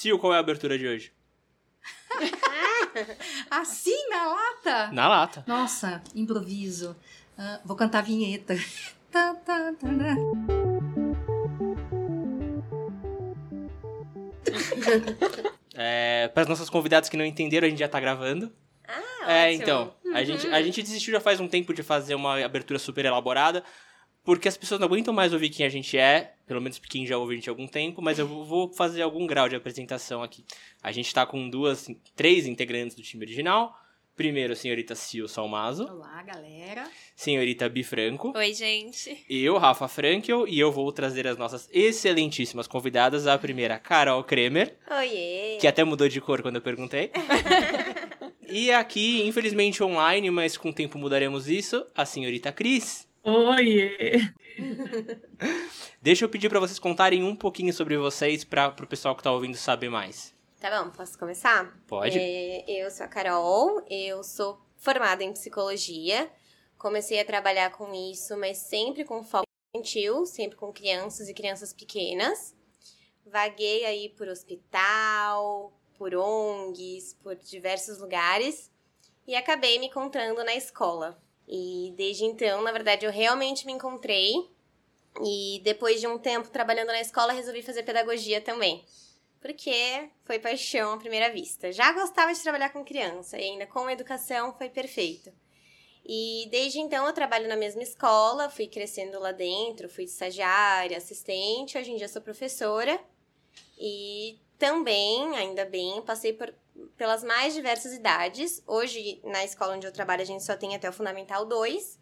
Sil, qual é a abertura de hoje? assim, na lata? Na lata. Nossa, improviso. Uh, vou cantar a vinheta. tá, tá, tá, né? é, para as nossas convidadas que não entenderam, a gente já tá gravando. Ah, é, ótimo. então. A, gente, a gente desistiu já faz um tempo de fazer uma abertura super elaborada, porque as pessoas não aguentam mais ouvir quem a gente é, pelo menos quem já ouve a gente há algum tempo, mas eu vou fazer algum grau de apresentação aqui. A gente tá com duas, três integrantes do time original. Primeiro, a senhorita Sil Salmazo. Olá, galera. Senhorita Bi Franco. Oi, gente. Eu, Rafa Frankel, e eu vou trazer as nossas excelentíssimas convidadas. A primeira, Carol Kremer. Oiê. Que até mudou de cor quando eu perguntei. e aqui, infelizmente online, mas com o tempo mudaremos isso, a senhorita Cris. Oiê! Deixa eu pedir para vocês contarem um pouquinho sobre vocês para o pessoal que tá ouvindo saber mais. Tá bom, posso começar? Pode. É, eu sou a Carol, eu sou formada em psicologia. Comecei a trabalhar com isso, mas sempre com foco infantil, sempre com crianças e crianças pequenas. Vaguei aí por hospital, por ONGs, por diversos lugares e acabei me encontrando na escola. E desde então, na verdade, eu realmente me encontrei. E depois de um tempo trabalhando na escola, resolvi fazer pedagogia também porque foi paixão à primeira vista. Já gostava de trabalhar com criança e ainda com educação foi perfeito. E desde então eu trabalho na mesma escola, fui crescendo lá dentro, fui estagiária, assistente, hoje em dia sou professora. E também, ainda bem, passei por, pelas mais diversas idades. Hoje, na escola onde eu trabalho, a gente só tem até o Fundamental 2,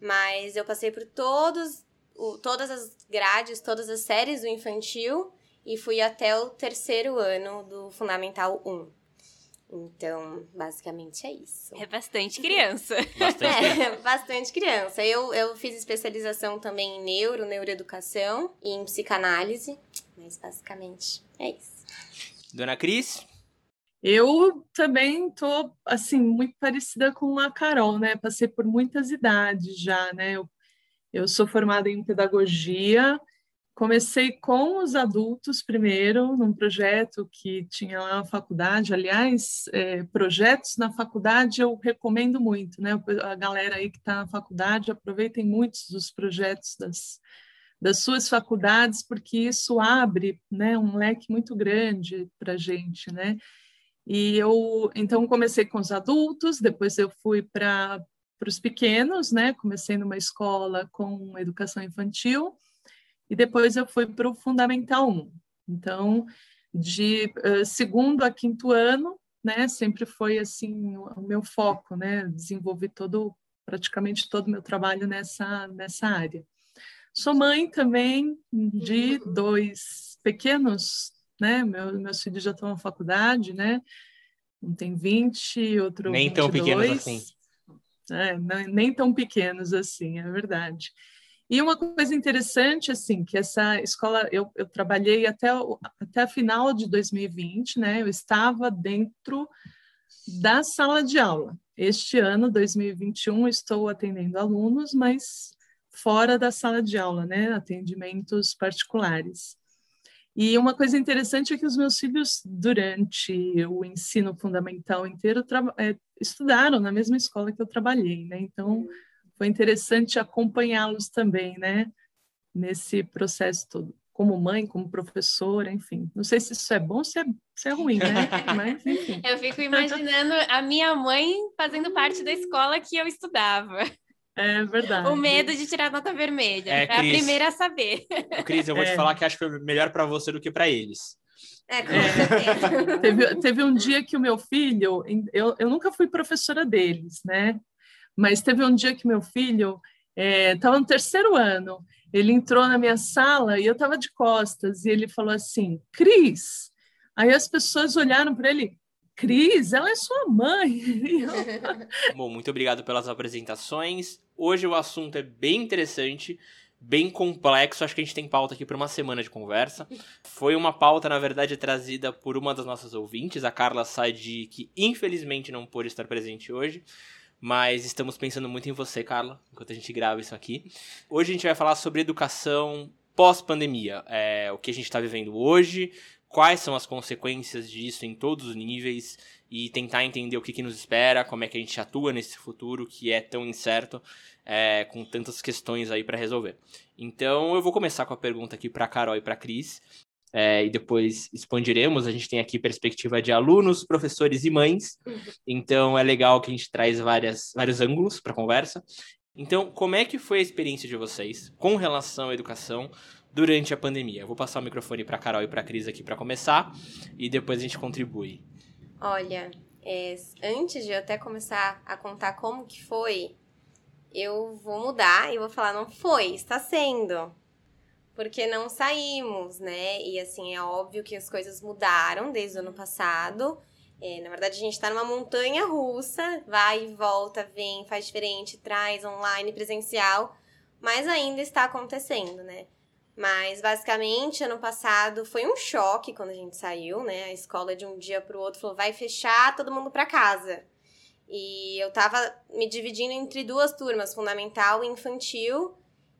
mas eu passei por todos, o, todas as grades, todas as séries do infantil e fui até o terceiro ano do Fundamental 1. Então, basicamente é isso. É bastante criança. Bastante. É, bastante criança. Eu, eu fiz especialização também em neuro, neuroeducação e em psicanálise, mas basicamente é isso. Dona Cris? Eu também tô, assim, muito parecida com a Carol, né? Passei por muitas idades já, né? Eu, eu sou formada em pedagogia, Comecei com os adultos primeiro, num projeto que tinha lá na faculdade. Aliás, é, projetos na faculdade eu recomendo muito, né? A galera aí que está na faculdade, aproveitem muitos dos projetos das, das suas faculdades, porque isso abre né, um leque muito grande para a gente, né? E eu, então, comecei com os adultos, depois eu fui para os pequenos, né? Comecei numa escola com educação infantil, e depois eu fui para o Fundamental 1. Então, de uh, segundo a quinto ano, né, sempre foi assim o, meu foco, né, desenvolver todo praticamente todo o meu trabalho nessa nessa área. Sou mãe também de dois pequenos, né, meu, meus filhos já estão na faculdade, né, um tem 20, outro Nem 22. tão pequenos assim. É, nem tão pequenos assim, é verdade. E uma coisa interessante, assim, que essa escola, eu, eu trabalhei até, o, até a final de 2020, né? Eu estava dentro da sala de aula. Este ano, 2021, estou atendendo alunos, mas fora da sala de aula, né? Atendimentos particulares. E uma coisa interessante é que os meus filhos, durante o ensino fundamental inteiro, é, estudaram na mesma escola que eu trabalhei, né? Então, foi interessante acompanhá-los também, né? Nesse processo todo, como mãe, como professora, enfim. Não sei se isso é bom ou se é, se é ruim, né? Mas, enfim. Eu fico imaginando a minha mãe fazendo parte da escola que eu estudava. É verdade. O medo de tirar nota vermelha. É, É, a primeira a saber. Cris, eu vou É. te falar que acho que foi melhor para você do que para eles. É, com É. certeza. teve, teve um dia que o meu filho, eu, eu nunca fui professora deles, né? Mas teve um dia que meu filho estava no terceiro ano, ele entrou na minha sala e eu estava de costas, e ele falou assim, Cris. Aí as pessoas olharam para ele, Cris, ela é sua mãe. Bom, muito obrigado pelas apresentações. Hoje o assunto é bem interessante, bem complexo. Acho que a gente tem pauta aqui para uma semana de conversa. Foi uma pauta, na verdade, trazida por uma das nossas ouvintes, a Carla Sadi, que infelizmente não pôde estar presente hoje. Mas estamos pensando muito em você, Carla, enquanto a gente grava isso aqui. Hoje a gente vai falar sobre educação pós-pandemia. É, o que a gente está vivendo hoje, quais são as consequências disso em todos os níveis e tentar entender o que, que nos espera, como é que a gente atua nesse futuro que é tão incerto, é, com tantas questões aí para resolver. Então eu vou começar com a pergunta aqui para Carol e para Cris. É, e depois expandiremos. A gente tem aqui perspectiva de alunos, professores e mães, então é legal que a gente traz várias, vários ângulos para a conversa. Então, como é que foi a experiência de vocês com relação à educação durante a pandemia? Vou passar o microfone para Carol e para Cris aqui para começar e depois a gente contribui. Olha, é, antes de eu até começar a contar como que foi, eu vou mudar e vou falar não foi, está sendo. Porque não saímos, né? E assim, é óbvio que as coisas mudaram desde o ano passado. É, na verdade, a gente está numa montanha russa, vai e volta, vem, faz diferente, traz online, presencial, mas ainda está acontecendo, né? Mas basicamente, ano passado foi um choque quando a gente saiu, né? A escola de um dia para o outro falou: vai fechar todo mundo para casa. E eu tava me dividindo entre duas turmas, fundamental e infantil.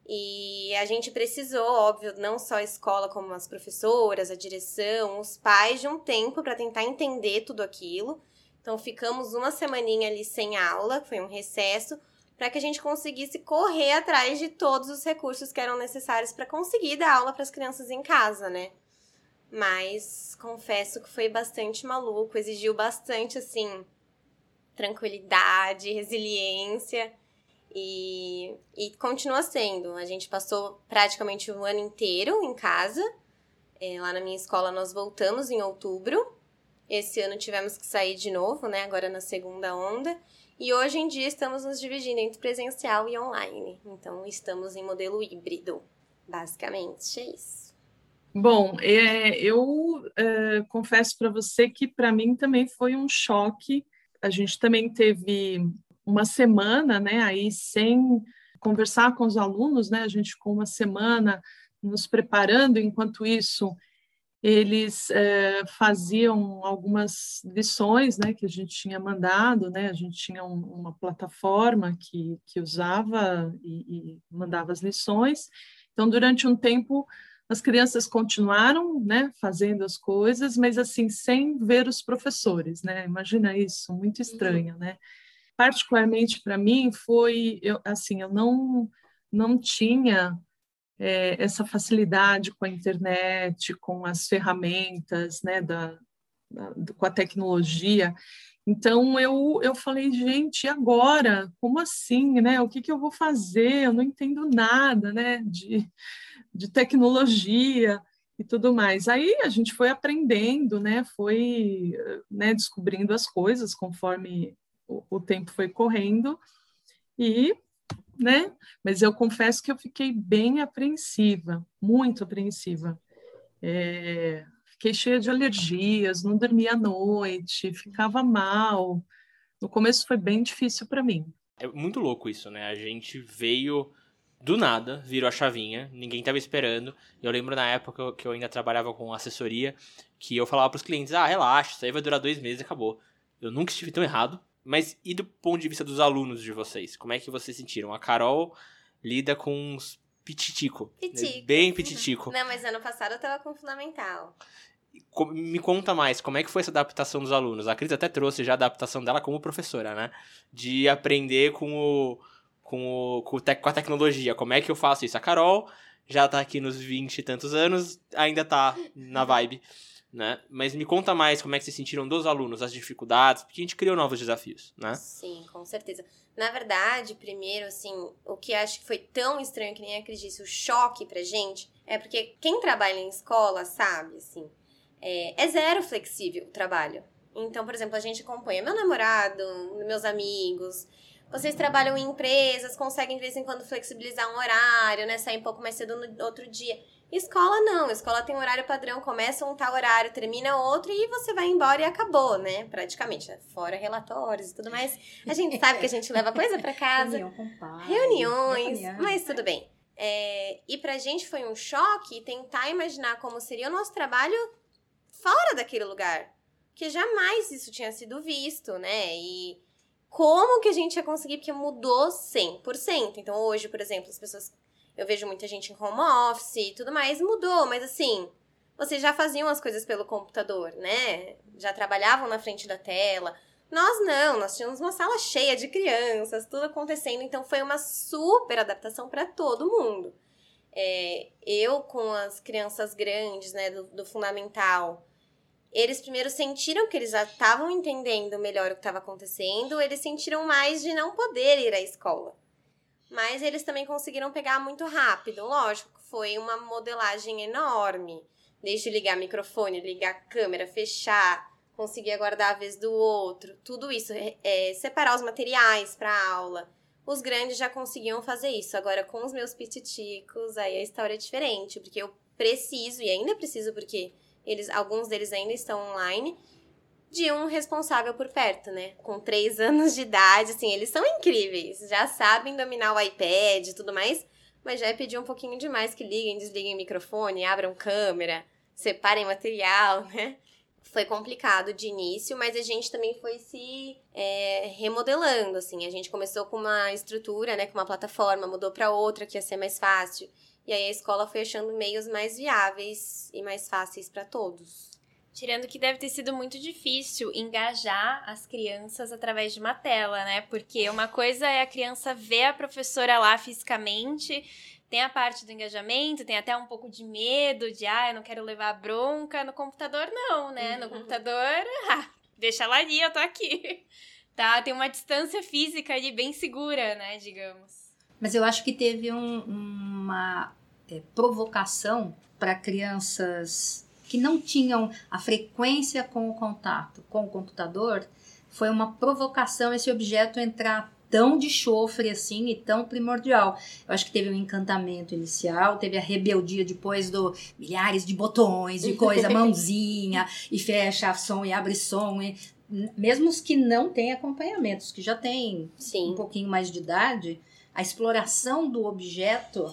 E a gente precisou, óbvio, não só a escola, como as professoras, a direção, os pais, de um tempo para tentar entender tudo aquilo. Então ficamos uma semaninha ali sem aula, foi um recesso, para que a gente conseguisse correr atrás de todos os recursos que eram necessários para conseguir dar aula para as crianças em casa, né? Mas confesso que foi bastante maluco, exigiu bastante assim tranquilidade, resiliência e, e continua sendo. A gente passou praticamente o ano inteiro em casa. É, lá na minha escola nós voltamos em outubro. Esse ano tivemos que sair de novo, né? Agora na segunda onda. E hoje em dia estamos nos dividindo entre presencial e online. Então, estamos em modelo híbrido. Basicamente, é isso. Bom, é, eu é, confesso para você que para mim também foi um choque. A gente também teve uma semana, né, aí sem conversar com os alunos, né? A gente com uma semana nos preparando, enquanto isso eles é, faziam algumas lições né, que a gente tinha mandado, né, a gente tinha um, uma plataforma que, que usava e, e, mandava as lições. Então, durante um tempo, as crianças continuaram né, fazendo as coisas, mas assim, sem ver os professores. Né? Imagina isso, muito estranho. Né? Particularmente para mim, foi, eu, assim, eu não, não tinha é, essa facilidade com a internet, com as ferramentas, né, da, da, com a tecnologia. Então eu, eu falei, gente, agora? Como assim, né? O que, que eu vou fazer? Eu não entendo nada, né, de, de tecnologia e tudo mais. Aí a gente foi aprendendo, né, foi né, descobrindo as coisas conforme o, o tempo foi correndo e né? Mas eu confesso que eu fiquei bem apreensiva, muito apreensiva. É, fiquei cheia de alergias, não dormia à noite, ficava mal. No começo foi bem difícil para mim. É muito louco isso, né? A gente veio do nada, virou a chavinha, ninguém estava esperando. Eu lembro na época que eu ainda trabalhava com assessoria, que eu falava para os clientes: ah, relaxa, isso aí vai durar dois meses e acabou. Eu nunca estive tão errado. Mas e do ponto de vista dos alunos de vocês? Como é que vocês sentiram? A Carol lida com uns pititico. Pititico. Bem pititico. Não, mas ano passado eu tava com fundamental. Me conta mais, como é que foi essa adaptação dos alunos? A Cris até trouxe já a adaptação dela como professora, né? De aprender com o, com, o, com, com a tecnologia. Como é que eu faço isso? A Carol já tá aqui nos 20 e tantos anos, ainda tá na vibe né? Mas me conta mais como é que vocês sentiram dos alunos, as dificuldades, porque a gente criou novos desafios, né? Sim, com certeza. Na verdade, primeiro, assim, o que acho que foi tão estranho que nem a Cris disse, o choque pra gente, é porque quem trabalha em escola sabe, assim, é, é zero flexível o trabalho. Então, por exemplo, a gente acompanha meu namorado, meus amigos, vocês trabalham em empresas, conseguem de vez em quando flexibilizar um horário, né? Sair um pouco mais cedo no outro dia. Escola não, escola tem horário padrão, começa um tal horário, termina outro e você vai embora e acabou, né? Praticamente, fora relatórios e tudo mais. A gente sabe que a gente leva coisa para casa. Reunião com pai, reuniões, mas tudo bem. É, e pra gente foi um choque tentar imaginar como seria o nosso trabalho fora daquele lugar. Que jamais isso tinha sido visto, né? E como que a gente ia conseguir, porque mudou 100%. Então hoje, por exemplo, as pessoas eu vejo muita gente em home office e tudo mais, mudou, mas assim, vocês já faziam as coisas pelo computador, né? Já trabalhavam na frente da tela. Nós não, nós tínhamos uma sala cheia de crianças, tudo acontecendo, então foi uma super adaptação para todo mundo. É, eu com as crianças grandes, né, do, do fundamental, eles primeiro sentiram que eles já estavam entendendo melhor o que estava acontecendo, eles sentiram mais de não poder ir à escola. Mas eles também conseguiram pegar muito rápido. Lógico, foi uma modelagem enorme. Desde ligar microfone, ligar câmera, fechar, conseguir aguardar a vez do outro, tudo isso, é, é separar os materiais para aula. Os grandes já conseguiam fazer isso. Agora, com os meus pititicos, aí a história é diferente, porque eu preciso, e ainda preciso porque eles, alguns deles ainda estão online, de um responsável por perto, né? Com três anos de idade, assim, eles são incríveis, já sabem dominar o iPad e tudo mais, mas já é pedir um pouquinho demais que liguem, desliguem o microfone, abram câmera, separem material, né? foi complicado de início, mas a gente também foi se é, remodelando, assim. A gente começou com uma estrutura, né, com uma plataforma, mudou para outra que ia ser mais fácil. E aí a escola foi achando meios mais viáveis e mais fáceis para todos. Tirando que deve ter sido muito difícil engajar as crianças através de uma tela, né? Porque uma coisa é a criança ver a professora lá fisicamente, tem a parte do engajamento, tem até um pouco de medo, de ah, eu não quero levar bronca. No computador, não, né? No uhum. computador, ah, deixa ela ali, eu tô aqui. Tá? Tem uma distância física ali bem segura, né? Digamos. Mas eu acho que teve um, uma é, provocação para crianças que não tinham a frequência com o contato com o computador. Foi uma provocação esse objeto entrar tão de chofre assim e tão primordial. Eu acho que teve um encantamento inicial, teve a rebeldia depois do milhares de botões, de coisa, mãozinha, e fecha som e abre som. E, mesmo os que não têm acompanhamentos, que já têm Sim. um pouquinho mais de idade, a exploração do objeto,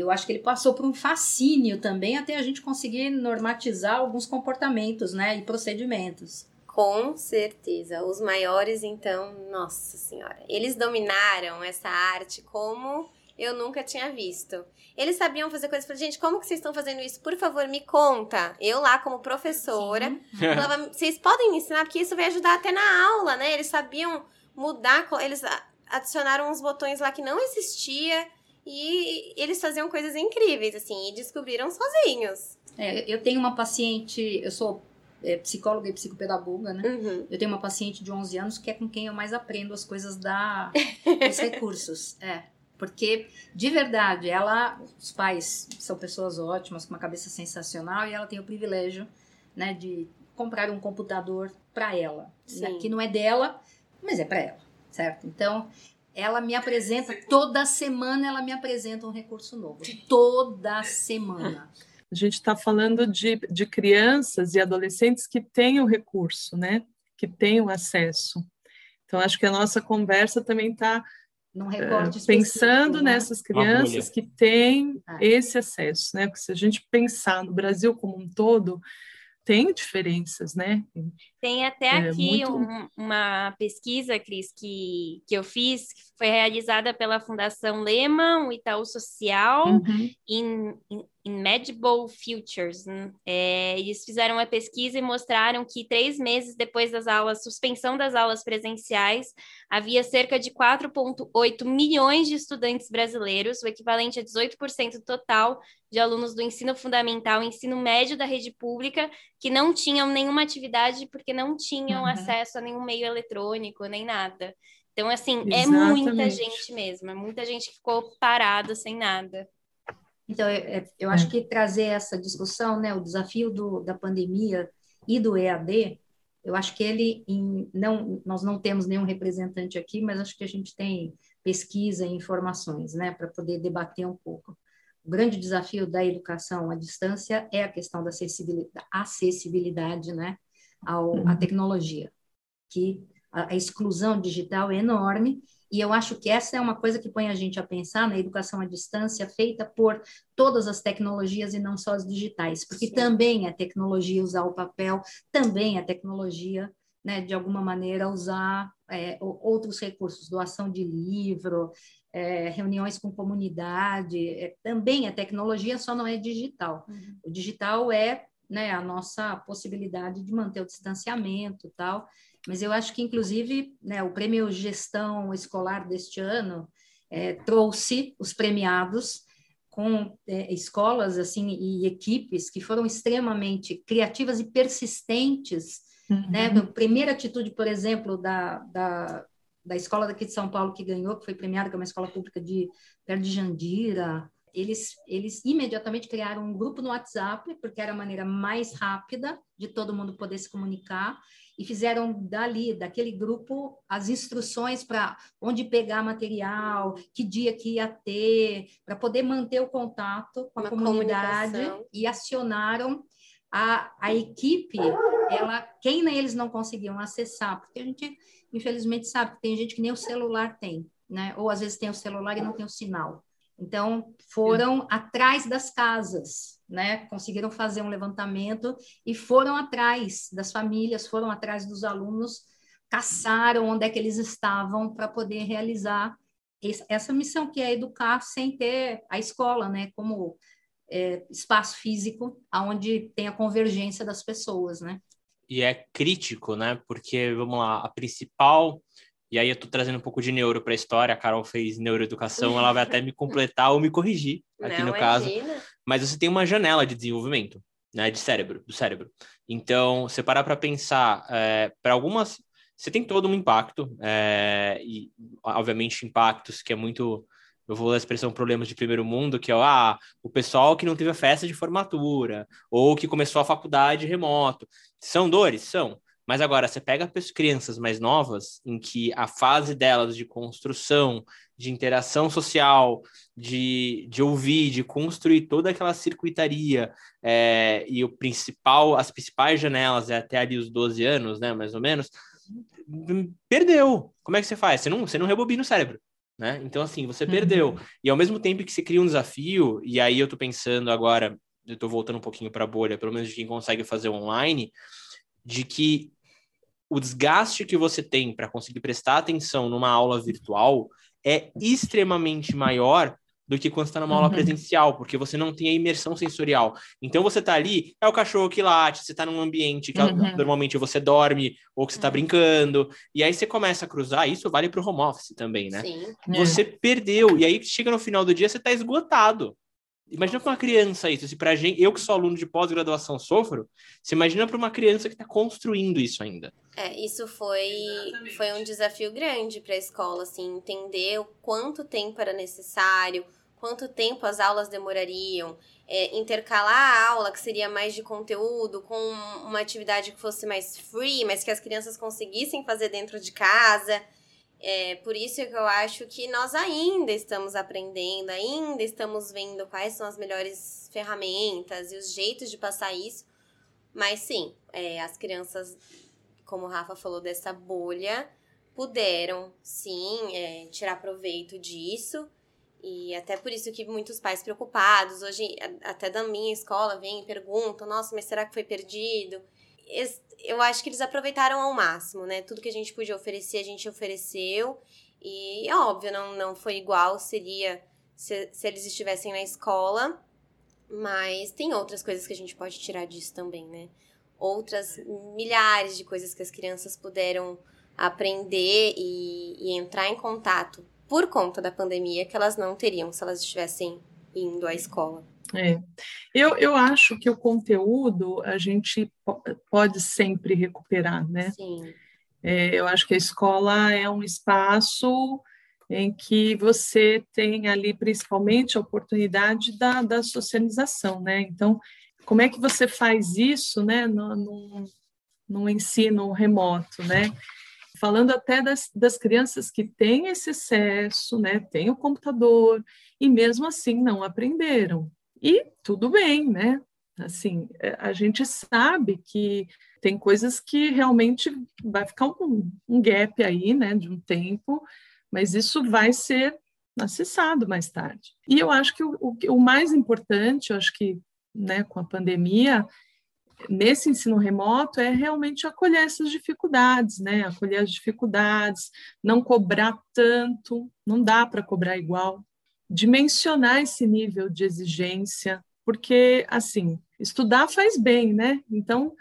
eu acho que ele passou por um fascínio também até a gente conseguir normatizar alguns comportamentos né, e procedimentos. Com certeza. Os maiores, então, nossa senhora. Eles dominaram essa arte como eu nunca tinha visto. Eles sabiam fazer coisas. Falei, gente, como que vocês estão fazendo isso? Por favor, me conta. Eu lá, como professora, falava, vocês podem me ensinar, porque isso vai ajudar até na aula, né? Eles sabiam mudar, eles adicionaram uns botões lá que não existia e eles faziam coisas incríveis, assim, e descobriram sozinhos. É, eu tenho uma paciente, eu sou é, psicóloga e psicopedagoga, né? Uhum. Eu tenho uma paciente de 11 anos que é com quem eu mais aprendo as coisas da, dos recursos. É, porque, de verdade, ela, os pais são pessoas ótimas, com uma cabeça sensacional, e ela tem o privilégio, né, de comprar um computador para ela, né, que não é dela, mas é para ela, certo? Então, ela me apresenta, toda semana ela me apresenta um recurso novo. Toda semana. A gente está falando de, de crianças e adolescentes que têm o recurso, né? Que têm o acesso. Então, acho que a nossa conversa também está uh, pensando né? nessas crianças que têm ah. esse acesso, né? Porque se a gente pensar no Brasil como um todo, tem diferenças, né? Tem até é, aqui muito... um, uma pesquisa, Cris, que, que eu fiz, que foi realizada pela Fundação Lehman, o Itaú Social, uhum. em, em Medible Futures. Né? É, eles fizeram uma pesquisa e mostraram que três meses depois das aulas, suspensão das aulas presenciais, havia cerca de 4,8 milhões de estudantes brasileiros, o equivalente a 18% total de alunos do ensino fundamental e ensino médio da rede pública, que não tinham nenhuma atividade porque não tinham uhum. acesso a nenhum meio eletrônico, nem nada. Então, assim, Exatamente. é muita gente mesmo, é muita gente que ficou parada sem nada. Então, eu, é, eu acho é. que trazer essa discussão, né, o desafio do, da pandemia e do EAD, eu acho que ele, em, não, nós não temos nenhum representante aqui, mas acho que a gente tem pesquisa e informações, né, para poder debater um pouco. O grande desafio da educação à distância é a questão da acessibilidade, acessibilidade né, ao, à uhum. tecnologia, que a, a exclusão digital é enorme e eu acho que essa é uma coisa que põe a gente a pensar na educação à distância feita por todas as tecnologias e não só as digitais, porque Sim. também é tecnologia usar o papel, também é tecnologia, né, de alguma maneira, usar é, outros recursos, doação de livro, é, reuniões com comunidade, é, também é tecnologia, só não é digital. Uhum. O digital é né, a nossa possibilidade de manter o distanciamento tal. Mas eu acho que, inclusive, né, o prêmio Gestão Escolar deste ano é, trouxe os premiados com é, escolas assim e equipes que foram extremamente criativas e persistentes. Uhum. Né? A primeira atitude, por exemplo, da, da, da escola daqui de São Paulo que ganhou, que foi premiada, que é uma escola pública de perto de Jandira, eles, eles imediatamente criaram um grupo no WhatsApp, porque era a maneira mais rápida de todo mundo poder se comunicar, e fizeram dali, daquele grupo, as instruções para onde pegar material, que dia que ia ter, para poder manter o contato com a Uma comunidade, e acionaram a, a equipe, ela, quem eles não conseguiam acessar, porque a gente, infelizmente, sabe que tem gente que nem o celular tem, né? ou às vezes tem o celular e não tem o sinal. Então, foram atrás das casas, né? Conseguiram fazer um levantamento e foram atrás das famílias, foram atrás dos alunos, caçaram onde é que eles estavam para poder realizar essa missão que é educar sem ter a escola, né? Como é, espaço físico aonde tem a convergência das pessoas, né? E é crítico, né? Porque vamos lá, a principal e aí eu tô trazendo um pouco de neuro para a história, a Carol fez neuroeducação, ela vai até me completar ou me corrigir aqui Não, no caso. Mas você tem uma janela de desenvolvimento, né, de cérebro, do cérebro. Então, você parar para pensar, é, para algumas, você tem todo um impacto, é, e obviamente impactos que é muito, eu vou usar a expressão problemas de primeiro mundo, que é ah, o pessoal que não teve a festa de formatura, ou que começou a faculdade remoto. São dores? São. Mas agora, você pega as crianças mais novas, em que a fase delas de construção, de interação social, de, de ouvir, de construir toda aquela circuitaria, é, e o principal, as principais janelas é até ali os 12 anos, né, mais ou menos, perdeu. Como é que você faz? Você não, você não rebobina o cérebro. Né? Então, assim, você uhum. perdeu. E ao mesmo tempo que você cria um desafio, e aí eu tô pensando agora, eu tô voltando um pouquinho para a bolha, pelo menos de quem consegue fazer online, de que o desgaste que você tem para conseguir prestar atenção numa aula virtual é extremamente maior do que quando está numa aula uhum. presencial, porque você não tem a imersão sensorial. Então você está ali, é o cachorro que late, você está num ambiente que uhum. normalmente você dorme ou que você está uhum. brincando, e aí você começa a cruzar, isso vale para o home office também, né? Sim. Você é. perdeu, e aí chega no final do dia, você está esgotado. Imagina para uma criança isso. Se para gente, eu que sou aluno de pós-graduação sofro, você imagina para uma criança que está construindo isso ainda. É, isso foi, foi um desafio grande para a escola, assim, entender o quanto tempo era necessário, quanto tempo as aulas demorariam, é, intercalar a aula, que seria mais de conteúdo, com uma atividade que fosse mais free, mas que as crianças conseguissem fazer dentro de casa. É, por isso que eu acho que nós ainda estamos aprendendo, ainda estamos vendo quais são as melhores ferramentas e os jeitos de passar isso. Mas sim, é, as crianças, como o Rafa falou, dessa bolha, puderam sim é, tirar proveito disso. E até por isso que muitos pais preocupados, hoje até da minha escola vêm e perguntam, nossa, mas será que foi perdido? Eu acho que eles aproveitaram ao máximo, né? Tudo que a gente podia oferecer, a gente ofereceu. E é óbvio, não, não foi igual, seria se, se eles estivessem na escola. Mas tem outras coisas que a gente pode tirar disso também, né? Outras milhares de coisas que as crianças puderam aprender e, e entrar em contato por conta da pandemia que elas não teriam se elas estivessem indo à escola. É. Eu, eu acho que o conteúdo a gente pode sempre recuperar, né? Sim. É, eu acho que a escola é um espaço em que você tem ali principalmente a oportunidade da, da socialização, né? Então, como é que você faz isso, né, no, no ensino remoto, né? Falando até das, das crianças que têm esse acesso, né, têm o computador e mesmo assim não aprenderam, e tudo bem, né? Assim, é, a gente sabe que tem coisas que realmente vai ficar um, um gap aí, né, de um tempo, mas isso vai ser acessado mais tarde. E eu acho que o, o, o mais importante, eu acho que né, com a pandemia, nesse ensino remoto é realmente acolher essas dificuldades, né? Acolher as dificuldades, não cobrar tanto, não dá para cobrar igual, dimensionar esse nível de exigência, porque, assim, estudar faz bem, né? Então,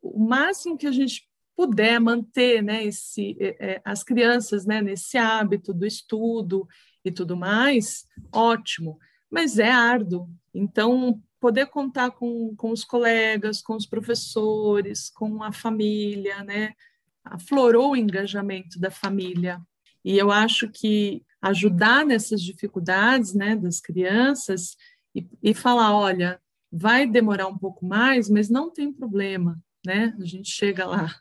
o máximo que a gente puder manter, né, esse, é, é, as crianças, né, nesse hábito do estudo e tudo mais, ótimo. Mas é árduo. Então, poder contar com, com os colegas, com os professores, com a família, né, aflorou o engajamento da família. E eu acho que ajudar nessas dificuldades, né, das crianças e, e falar, olha, vai demorar um pouco mais, mas não tem problema, né? A gente chega lá.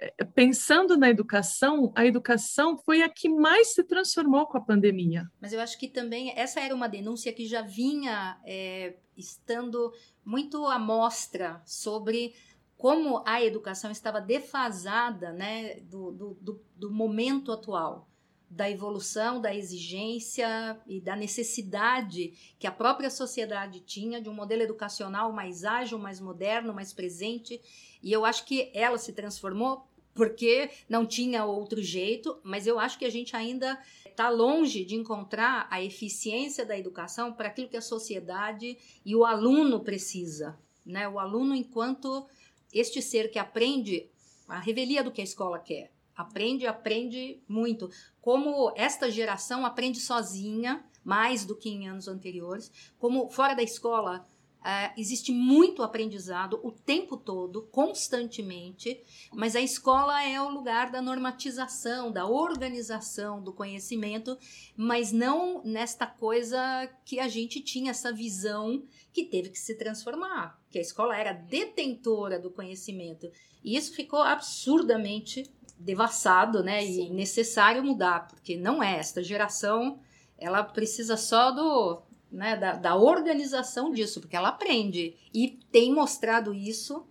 É, pensando na educação, a educação foi a que mais se transformou com a pandemia. Mas eu acho que também essa era uma denúncia que já vinha é, estando muito à mostra sobre como a educação estava defasada né, do, do, do, do momento atual da evolução, da exigência e da necessidade que a própria sociedade tinha de um modelo educacional mais ágil, mais moderno, mais presente. E eu acho que ela se transformou porque não tinha outro jeito, mas eu acho que a gente ainda está longe de encontrar a eficiência da educação para aquilo que a sociedade e o aluno precisa. Né? O aluno, enquanto este ser que aprende a revelia do que a escola quer aprende, aprende muito. Como esta geração aprende sozinha, mais do que em anos anteriores, como fora da escola Uh, existe muito aprendizado o tempo todo, constantemente, mas a escola é o lugar da normatização, da organização do conhecimento, mas não nesta coisa que a gente tinha essa visão que teve que se transformar, que a escola era detentora do conhecimento. E isso ficou absurdamente devassado, né? Sim. E necessário mudar, porque não é esta geração, ela precisa só do, né, da, da organização disso, porque ela aprende e tem mostrado isso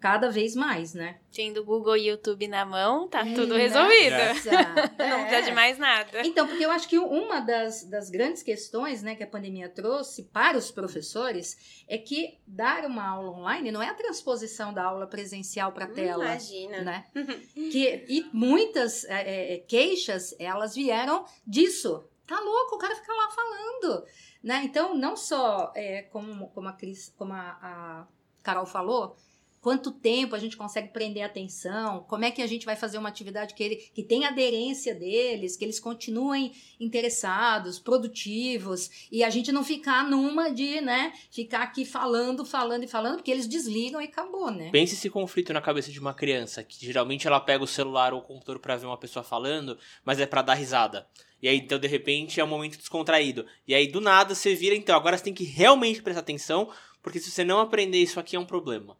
cada vez mais, né? Tendo Google e YouTube na mão, tá é, tudo resolvido. É. Não precisa de mais nada. Então, porque eu acho que uma das, das grandes questões né, que a pandemia trouxe para os professores é que dar uma aula online não é a transposição da aula presencial para a tela. Imagina. Né? que, e muitas é, é, é, queixas, elas vieram disso. Tá louco, o cara fica lá falando. Né? Então, não só é, como, como, a, Cris, como a, a Carol falou, quanto tempo a gente consegue prender atenção, como é que a gente vai fazer uma atividade que, ele, que tenha aderência deles, que eles continuem interessados, produtivos, e a gente não ficar numa de, né, ficar aqui falando, falando e falando, porque eles desligam e acabou, né? Pense esse conflito na cabeça de uma criança, que geralmente ela pega o celular ou o computador para ver uma pessoa falando, mas é para dar risada. E aí, então, de repente, é um momento descontraído. E aí, do nada, você vira, então, agora você tem que realmente prestar atenção, porque se você não aprender isso aqui é um problema.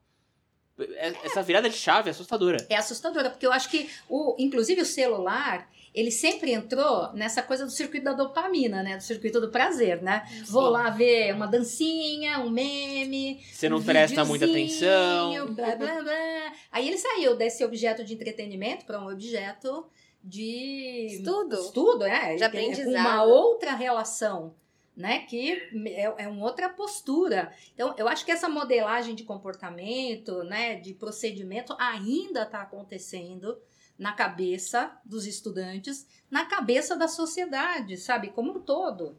É, essa virada de chave é assustadora. É assustadora, porque eu acho que, o, inclusive, o celular, ele sempre entrou nessa coisa do circuito da dopamina, né? Do circuito do prazer, né? Sim. Vou lá ver uma dancinha, um meme. Você não um presta muita atenção. Blá, blá, blá. Aí ele saiu desse objeto de entretenimento para um objeto de estudo. Estudo, é. De aprendizado. É uma outra relação né? Que é, é uma outra postura. Então, eu acho que essa modelagem de comportamento, né, de procedimento, ainda está acontecendo na cabeça dos estudantes, na cabeça da sociedade, sabe, como um todo.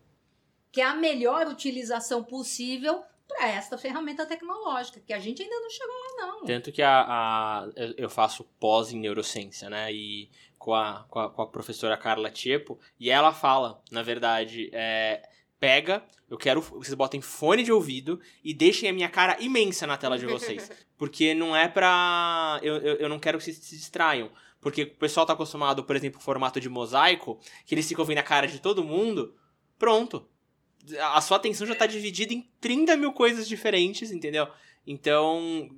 Que é a melhor utilização possível para esta ferramenta tecnológica, que a gente ainda não chegou lá, não. Tanto que a, a eu faço pós em neurociência, né? E com a, com a, com a professora Carla Tiepo, e ela fala, na verdade, é, pega, eu quero vocês botem fone de ouvido e deixem a minha cara imensa na tela de vocês. Porque não é pra. Eu, eu, eu não quero que vocês se distraiam. Porque o pessoal tá acostumado, por exemplo, com formato de mosaico, que eles ficam vendo a cara de todo mundo. Pronto. A sua atenção já tá dividida em 30 mil coisas diferentes, entendeu? Então,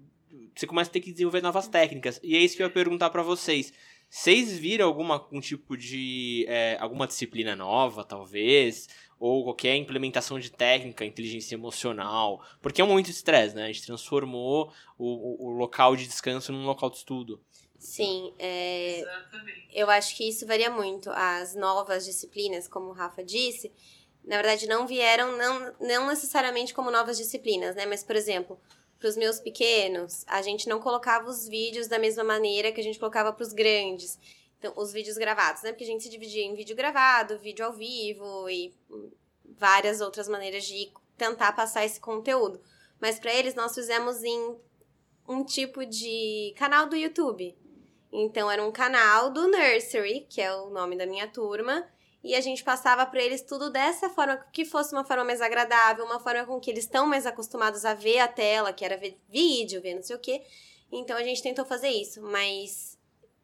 você começa a ter que desenvolver novas técnicas. E é isso que eu ia perguntar para vocês. Vocês viram alguma um tipo de. É, alguma disciplina nova, talvez? Ou qualquer implementação de técnica, inteligência emocional, porque é um momento de estresse, né? A gente transformou o, o, local de descanso num local de estudo. Sim, é... eu acho que isso varia muito. As novas disciplinas, como o Rafa disse, na verdade não vieram, não, não necessariamente como novas disciplinas, né? Mas, por exemplo, para os meus pequenos, a gente não colocava os vídeos da mesma maneira que a gente colocava para os grandes. Então, os vídeos gravados, né? Porque a gente se dividia em vídeo gravado, vídeo ao vivo e várias outras maneiras de tentar passar esse conteúdo. mas para eles nós fizemos em um tipo de canal do YouTube. Então era um canal do Nursery, que é o nome da minha turma, e a gente passava para eles tudo dessa forma, que fosse uma forma mais agradável, uma forma com que eles estão mais acostumados a ver a tela, que era ver vídeo, ver não sei o quê. Então a gente tentou fazer isso, mas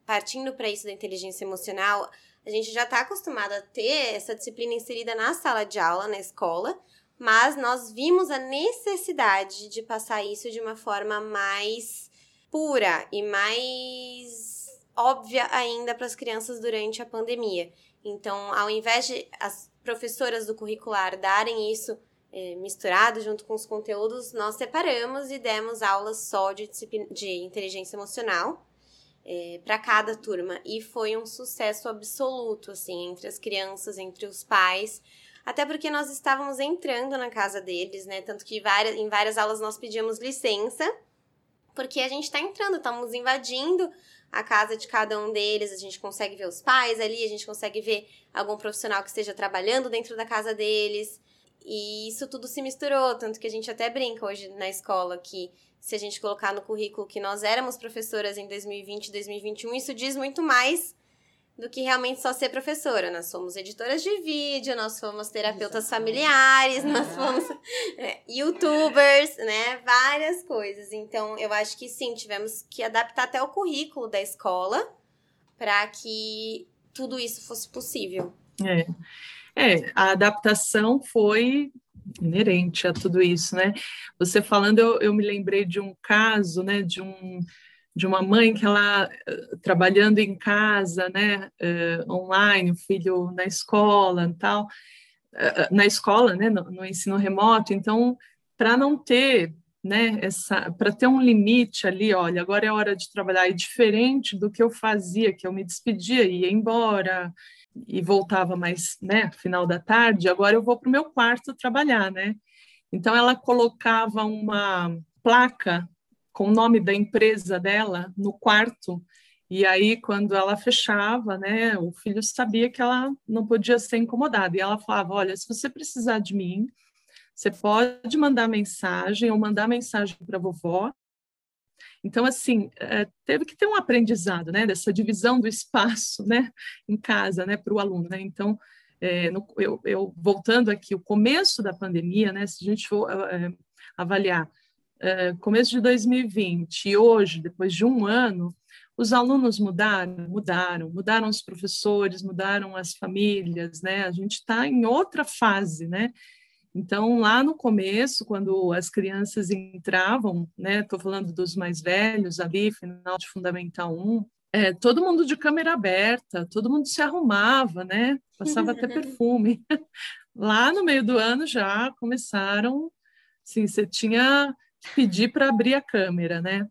partindo para isso da inteligência emocional, a gente já está acostumado a ter essa disciplina inserida na sala de aula, na escola, mas nós vimos a necessidade de passar isso de uma forma mais pura e mais óbvia ainda para as crianças durante a pandemia. Então, ao invés de as professoras do curricular darem isso é, misturado junto com os conteúdos, nós separamos e demos aulas só de, de inteligência emocional é, para cada turma. E foi um sucesso absoluto, assim, entre as crianças, entre os pais. Até porque nós estávamos entrando na casa deles, né? Tanto que várias, em várias aulas nós pedíamos licença, porque a gente está entrando, estamos invadindo a casa de cada um deles, a gente consegue ver os pais ali, a gente consegue ver algum profissional que esteja trabalhando dentro da casa deles. E isso tudo se misturou, tanto que a gente até brinca hoje na escola que se a gente colocar no currículo que nós éramos professoras em 2020 e 2021, isso diz muito mais do que realmente só ser professora. Nós somos editoras de vídeo, nós fomos terapeutas Exatamente. familiares, nós fomos é, youtubers, né? Várias coisas. Então, eu acho que sim, tivemos que adaptar até o currículo da escola para que tudo isso fosse possível. É. é, a adaptação foi inerente a tudo isso, né? Você falando, eu, eu me lembrei de um caso, né, de um de uma mãe que ela eh, trabalhando em casa, né, uh, online, o filho na escola e tal, uh, na escola, né, no, no ensino remoto. Então, para não ter, né, essa, para ter um limite ali, olha, agora é hora de trabalhar, e diferente do que eu fazia, que eu me despedia, ia embora e voltava mais, né, final da tarde. Agora eu vou para o meu quarto trabalhar, né. Então, ela colocava uma placa com o nome da empresa dela no quarto. E aí, quando ela fechava, né, o filho sabia que ela não podia ser incomodada. E ela falava: Olha, se você precisar de mim, você pode mandar mensagem ou mandar mensagem para vovó. Então, assim, é, teve que ter um aprendizado, né, dessa divisão do espaço, né, em casa, né, para o aluno, né. Então, é, no, eu, eu, voltando aqui, o começo da pandemia, né, se a gente for é, avaliar é, começo de 2020 e hoje, depois de um ano, os alunos mudaram, mudaram, mudaram os professores, mudaram as famílias, né? A gente está em outra fase, né? Então, lá no começo, quando as crianças entravam, né? Estou falando dos mais velhos ali, final de Fundamental 1, é, todo mundo de câmera aberta, todo mundo se arrumava, né? Passava até perfume. Lá no meio do ano já começaram, assim, você tinha pedir para abrir a câmera, né?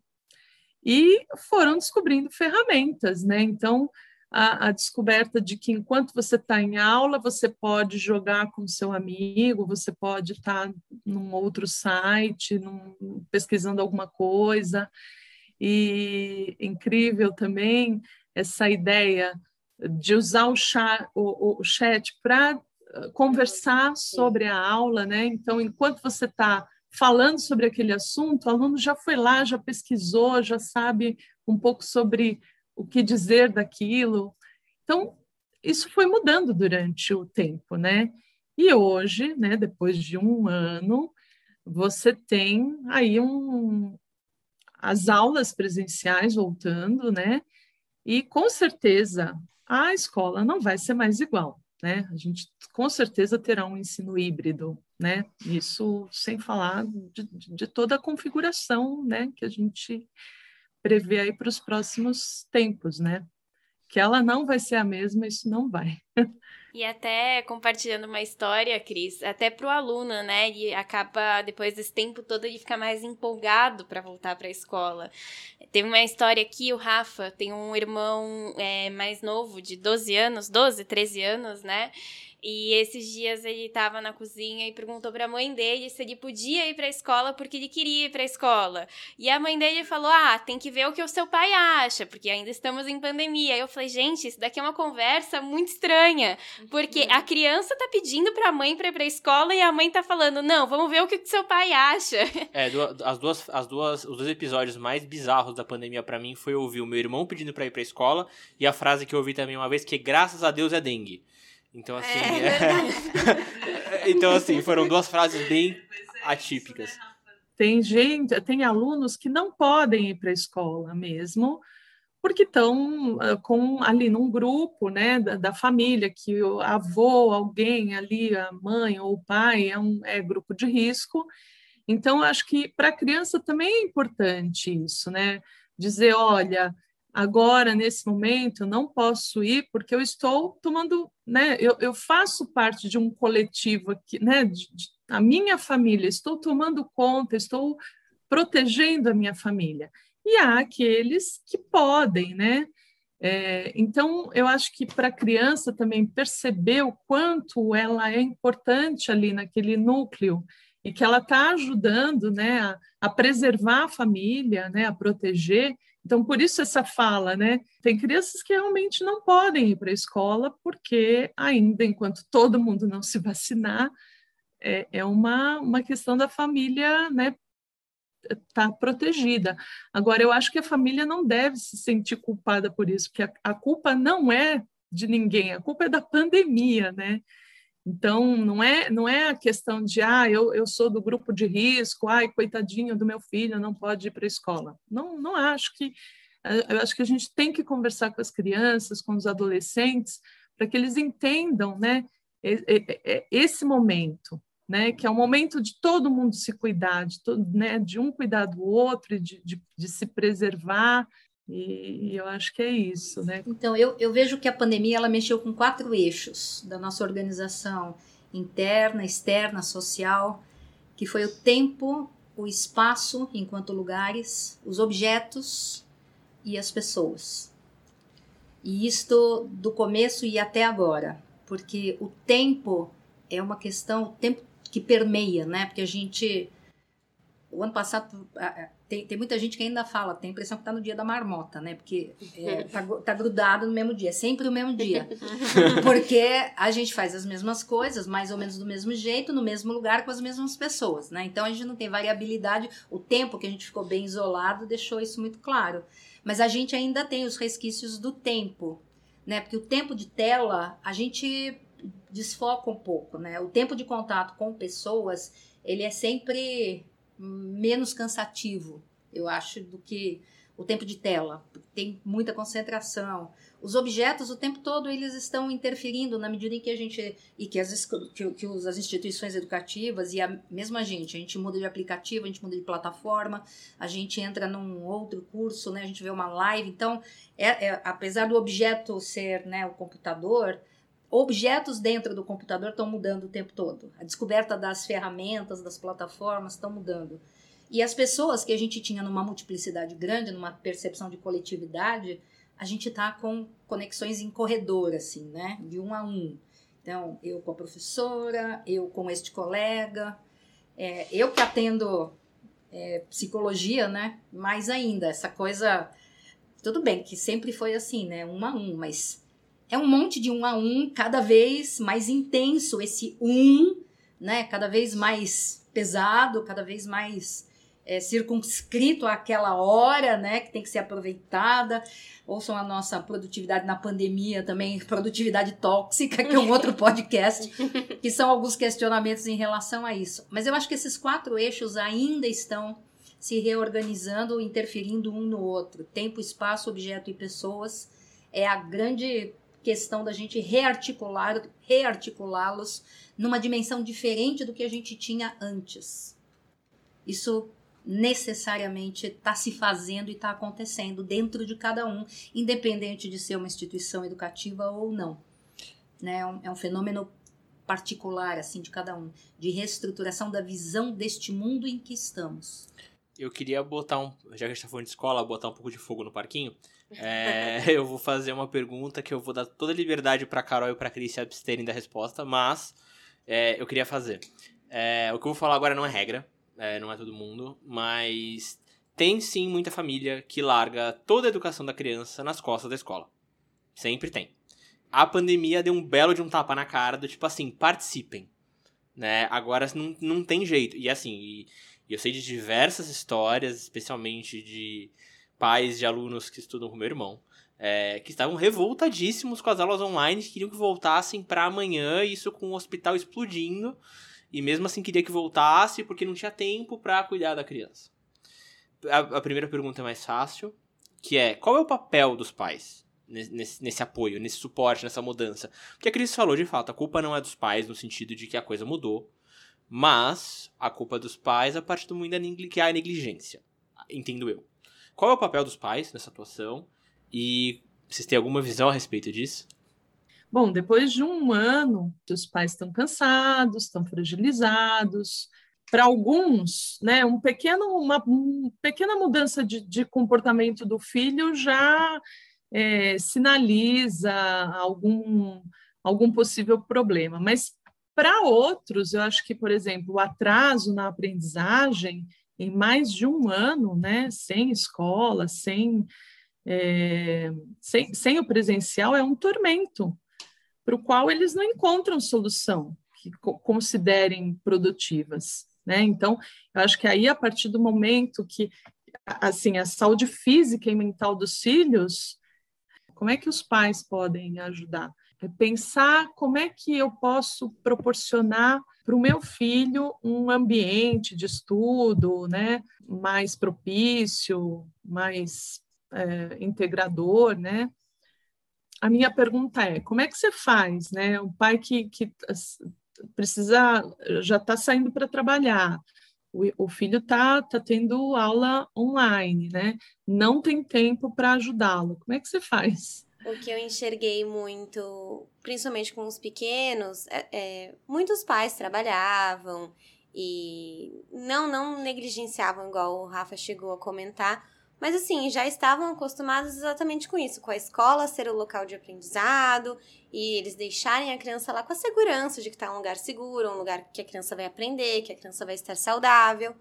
E foram descobrindo ferramentas, né? Então, a, a descoberta de que enquanto você está em aula, você pode jogar com seu amigo, você pode estar tá num outro site, num, pesquisando alguma coisa. E incrível também essa ideia de usar o chat, o, o chat para uh, conversar sobre a aula, né? Então, enquanto você está falando sobre aquele assunto, o aluno já foi lá, já pesquisou, já sabe um pouco sobre o que dizer daquilo. Então, isso foi mudando durante o tempo, né? E hoje, né, depois de um ano, você tem aí um, as aulas presenciais voltando, né? E com certeza a escola não vai ser mais igual, né? A gente com certeza terá um ensino híbrido, né? Isso sem falar de, de toda a configuração, né, que a gente prevê aí para os próximos tempos, né? Que ela não vai ser a mesma, isso não vai. E até compartilhando uma história, Cris, até para o aluno, né? E acaba, depois desse tempo todo, ele fica mais empolgado para voltar para a escola. Teve uma história aqui, o Rafa tem um irmão é, mais novo, de 12 anos, 12, 13 anos, né? E esses dias ele estava na cozinha e perguntou para a mãe dele se ele podia ir para a escola porque ele queria ir para a escola. E a mãe dele falou: "Ah, tem que ver o que o seu pai acha, porque ainda estamos em pandemia". Aí eu falei: "Gente, isso daqui é uma conversa muito estranha, porque a criança tá pedindo para a mãe para ir para a escola e a mãe tá falando: "Não, vamos ver o que o seu pai acha". É, as duas as duas os dois episódios mais bizarros da pandemia para mim foi ouvir o meu irmão pedindo para ir para a escola e a frase que eu ouvi também uma vez que graças a Deus é dengue. Então, assim. É, é... então, assim, foram duas frases bem atípicas. Tem gente, tem alunos que não podem ir para a escola mesmo, porque estão ah, com ali num grupo, né, da, da, família, que o avô, alguém ali, a mãe ou o pai é um é grupo de risco. Então, acho que para a criança também é importante isso, né? Dizer, olha, agora, nesse momento, eu não posso ir porque eu estou tomando, né? Eu, eu faço parte de um coletivo aqui, né? De, de, a minha família, estou tomando conta, estou protegendo a minha família. E há aqueles que podem, né? É, então, eu acho que para a criança também perceber o quanto ela é importante ali naquele núcleo e que ela está ajudando né, a, a, preservar a família, né, a proteger, então, por isso essa fala, né? Tem crianças que realmente não podem ir para a escola porque ainda, enquanto todo mundo não se vacinar, é, é uma, uma questão da família, né? Tá protegida. Agora, eu acho que a família não deve se sentir culpada por isso, porque a, a culpa não é de ninguém, a culpa é da pandemia, né? Então, não é, não é a questão de, ah, eu, eu sou do grupo de risco, ai, coitadinho do meu filho, não pode ir para a escola. Não, não acho que. Eh, eu acho que a gente tem que conversar com as crianças, com os adolescentes, para que eles entendam né, esse momento, né, que é o momento de todo mundo se cuidar, de, todo, né, de um cuidar do outro, de, de, de se preservar, e, eu acho que é isso, né? Então, eu, eu vejo que a pandemia ela mexeu com quatro eixos da nossa organização interna, externa, social, que foi o tempo, o espaço enquanto lugares, os objetos e as pessoas. E isto do começo e até agora, porque o tempo é uma questão, o tempo que permeia, né? Porque a gente o ano passado tem, tem muita gente que ainda fala, tem a impressão que está no dia da marmota, né? Porque é, tá, tá grudado no mesmo dia, sempre o mesmo dia. Porque a gente faz as mesmas coisas, mais ou menos do mesmo jeito, no mesmo lugar, com as mesmas pessoas, né? Então a gente não tem variabilidade. O tempo que a gente ficou bem isolado deixou isso muito claro. Mas a gente ainda tem os resquícios do tempo, né? Porque o tempo de tela, a gente desfoca um pouco, né? O tempo de contato com pessoas, ele é sempre menos cansativo, eu acho, do que o tempo de tela. Tem muita concentração. Os objetos, o tempo todo, eles estão interferindo na medida em que a gente. e que as, que, que as instituições educativas e a mesma gente, a gente muda de aplicativo, a gente muda de plataforma, a gente entra num outro curso, né, a gente vê uma live. Então, é, é apesar do objeto ser né, o computador, objetos dentro do computador estão mudando o tempo todo. A descoberta das ferramentas, das plataformas estão mudando. E as pessoas que a gente tinha numa multiplicidade grande, numa percepção de coletividade, a gente está com conexões em corredor, assim, né? De um a um. Então, eu com a professora, eu com este colega, é, eu que atendo é, psicologia, né? Mais ainda, essa coisa. Tudo bem que sempre foi assim, né? Um a um, mas é um monte de um a um, cada vez mais intenso, esse um, né? Cada vez mais pesado, cada vez mais é, circunscrito àquela hora, né? Que tem que ser aproveitada. Ouçam a nossa produtividade na pandemia também, produtividade tóxica, que é um outro podcast, que são alguns questionamentos em relação a isso. Mas eu acho que esses quatro eixos ainda estão se reorganizando, interferindo um no outro. Tempo, espaço, objeto e pessoas é a grande questão da gente rearticular, rearticulá-los numa dimensão diferente do que a gente tinha antes. Isso necessariamente está se fazendo e está acontecendo dentro de cada um, independente de ser uma instituição educativa ou não. Né? É, um, é um fenômeno particular assim de cada um, de reestruturação da visão deste mundo em que estamos. eu queria botar um. Já que a gente tá falando de escola, botar um pouco de fogo no parquinho. É, eu vou fazer uma pergunta que eu vou dar toda a liberdade pra Carol e pra Cris se absterem da resposta, mas é, eu queria fazer. É, o que eu vou falar agora não é regra, é, não é todo mundo, mas tem sim muita família que larga toda a educação da criança nas costas da escola. Sempre tem. A pandemia deu um belo de um tapa na cara do tipo assim, participem. Né? Agora não, não tem jeito. E assim, e, e eu sei de diversas histórias, especialmente de pais de alunos que estudam com meu irmão, é, que estavam revoltadíssimos com as aulas online, que queriam que voltassem para amanhã, isso com o hospital explodindo, e mesmo assim queria que voltasse porque não tinha tempo para cuidar da criança. A, a, primeira pergunta é mais fácil, que é qual é o papel dos pais nesse, nesse apoio, nesse suporte, nessa mudança? Porque a Cris falou, de fato, a culpa não é dos pais no sentido de que a coisa mudou, mas a culpa é dos pais a partir do momento que há negligência, entendo eu. Qual é o papel dos pais nessa atuação? E vocês têm alguma visão a respeito disso? Bom, depois de um ano, os pais estão cansados, estão fragilizados. Para alguns, né, um pequeno, uma, pequena mudança de, de comportamento do filho já é, sinaliza algum, algum possível problema. Mas para outros, eu acho que, por exemplo, o atraso na aprendizagem em mais de um ano, né, sem escola, sem, é, sem, sem o presencial, é um tormento para o qual eles não encontram solução que considerem produtivas. Né? Então, eu acho que aí, a partir do momento que assim a saúde física e mental dos filhos, como é que os pais podem ajudar? Pensar como é que eu posso proporcionar para o meu filho um ambiente de estudo né, mais propício, mais é, integrador, né? a minha pergunta é: como é que você faz, né? Um pai que, que precisa já está saindo para trabalhar, o, o filho está tá tendo aula online, né? Não tem tempo para ajudá-lo. Como é que você faz? O que eu enxerguei muito, principalmente com os pequenos, é, é, muitos pais trabalhavam e não não negligenciavam, igual o Rafa chegou a comentar, mas assim, já estavam acostumados exatamente com isso, com a escola ser o local de aprendizado e eles deixarem a criança lá com a segurança de que está um lugar seguro, um lugar que a criança vai aprender, que a criança vai estar saudável.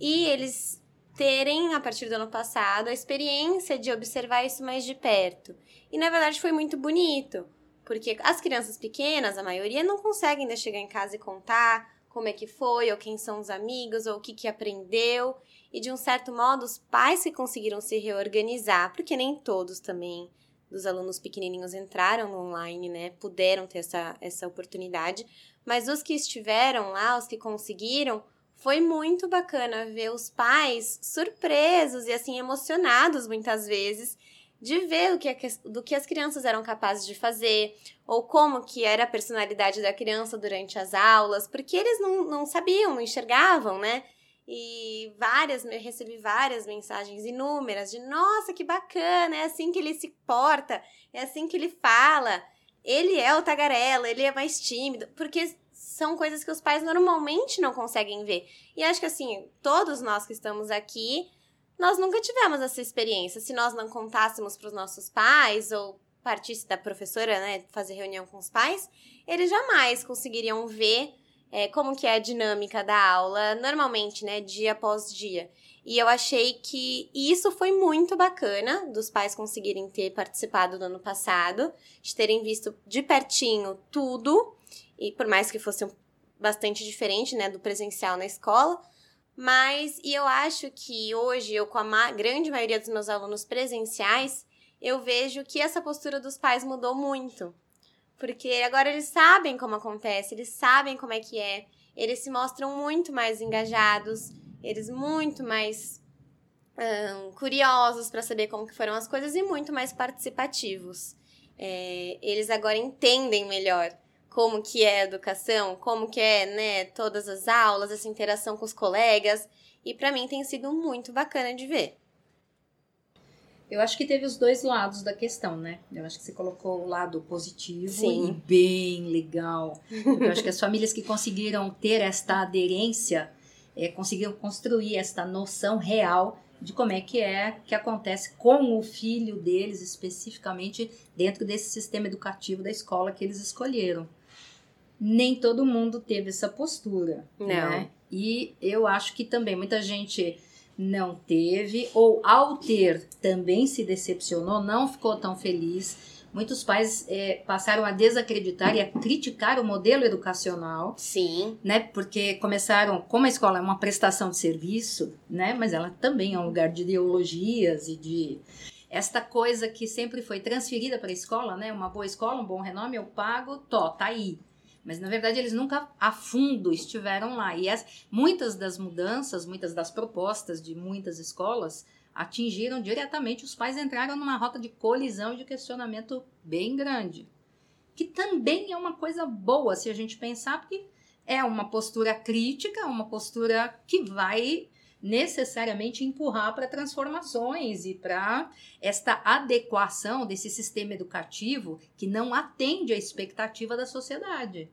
E eles terem, a partir do ano passado, a experiência de observar isso mais de perto. E na verdade foi muito bonito, porque as crianças pequenas, a maioria, não conseguem ainda chegar em casa e contar como é que foi, ou quem são os amigos, ou o que, que aprendeu e de um certo modo os pais que conseguiram se reorganizar, porque nem todos também dos alunos pequenininhos entraram no online, né? Puderam ter essa, essa oportunidade, mas os que estiveram lá, os que conseguiram, foi muito bacana ver os pais surpresos e assim emocionados muitas vezes de ver o que, do que as crianças eram capazes de fazer, ou como que era a personalidade da criança durante as aulas, porque eles não, não sabiam, não enxergavam, né? E várias, eu recebi várias mensagens inúmeras de nossa, que bacana, é assim que ele se porta, é assim que ele fala. Ele é o tagarela, ele é mais tímido, porque são coisas que os pais normalmente não conseguem ver. E acho que assim, todos nós que estamos aqui, nós nunca tivemos essa experiência. Se nós não contássemos para os nossos pais ou partisse da professora, né, fazer reunião com os pais, eles jamais conseguiriam ver é, como que é a dinâmica da aula, normalmente, né, dia após dia. E eu achei que isso foi muito bacana dos pais conseguirem ter participado no ano passado, de terem visto de pertinho tudo, e por mais que fosse um, bastante diferente, né, do presencial na escola, mas e eu acho que hoje eu com a ma grande maioria dos meus alunos presenciais, eu vejo que essa postura dos pais mudou muito. Porque agora eles sabem como acontece, eles sabem como é que é. Eles se mostram muito mais engajados, eles muito mais curiosos para saber como que foram as coisas e muito mais participativos. É, eles agora entendem melhor como que é a educação, como que é, né, todas as aulas, essa interação com os colegas. E para mim tem sido muito bacana de ver. Eu acho que teve os dois lados da questão, né? Eu acho que você colocou o lado positivo Sim. e bem legal. eu acho que as famílias que conseguiram ter esta aderência é, conseguiram construir esta noção real de como é que é que acontece com o filho deles, especificamente dentro desse sistema educativo da escola que eles escolheram. Nem todo mundo teve essa postura. Não. Né? E eu acho que também muita gente não teve, ou ao ter também se decepcionou, não ficou tão feliz Muitos pais é, passaram a desacreditar e a criticar o modelo educacional. Sim. Né? Porque começaram, como a escola é uma prestação de serviço, né? Mas ela também é um lugar de ideologias e de esta coisa que sempre foi transferida para a escola, né? Uma boa escola, um bom renome, eu pago, tó, tá aí. Mas na verdade eles nunca a fundo estiveram lá. E as, muitas das mudanças, muitas das propostas de muitas escolas atingiram diretamente, os pais entraram numa rota de colisão e de questionamento bem grande. Que também é uma coisa boa se a gente pensar, porque é uma postura crítica, uma postura que vai necessariamente empurrar para transformações e para esta adequação desse sistema educativo que não atende à expectativa da sociedade.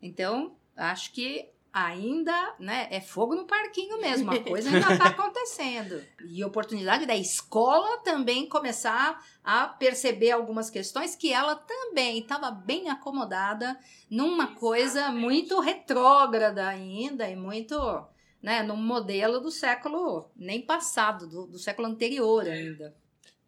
Então, acho que ainda, né, é fogo no parquinho mesmo, a coisa ainda está acontecendo. E oportunidade da escola também começar a perceber algumas questões que ela também estava bem acomodada numa coisa muito retrógrada ainda e muito, né, num modelo do século nem passado, do, do século anterior ainda.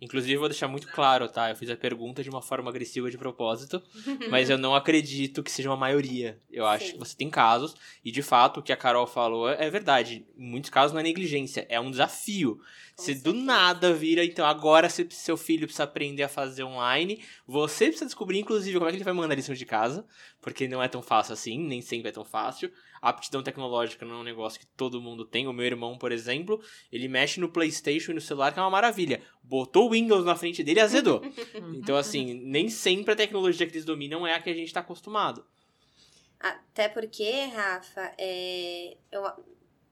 Inclusive, vou deixar muito claro, tá? Eu fiz a pergunta de uma forma agressiva de propósito, mas eu não acredito que seja uma maioria. Eu acho Sim. que você tem casos, e de fato, o que a Carol falou é verdade. Em muitos casos não é negligência, é um desafio. Se do nada vira, então agora se seu filho precisa aprender a fazer online, você precisa descobrir, inclusive, como é que ele vai mandar lição de casa, porque não é tão fácil assim, nem sempre é tão fácil. A aptidão tecnológica não é um negócio que todo mundo tem. O meu irmão, por exemplo, ele mexe no PlayStation e no celular, que é uma maravilha. Botou o Windows na frente dele e azedou. então, assim, nem sempre a tecnologia que eles dominam é a que a gente está acostumado. Até porque, Rafa, é, eu,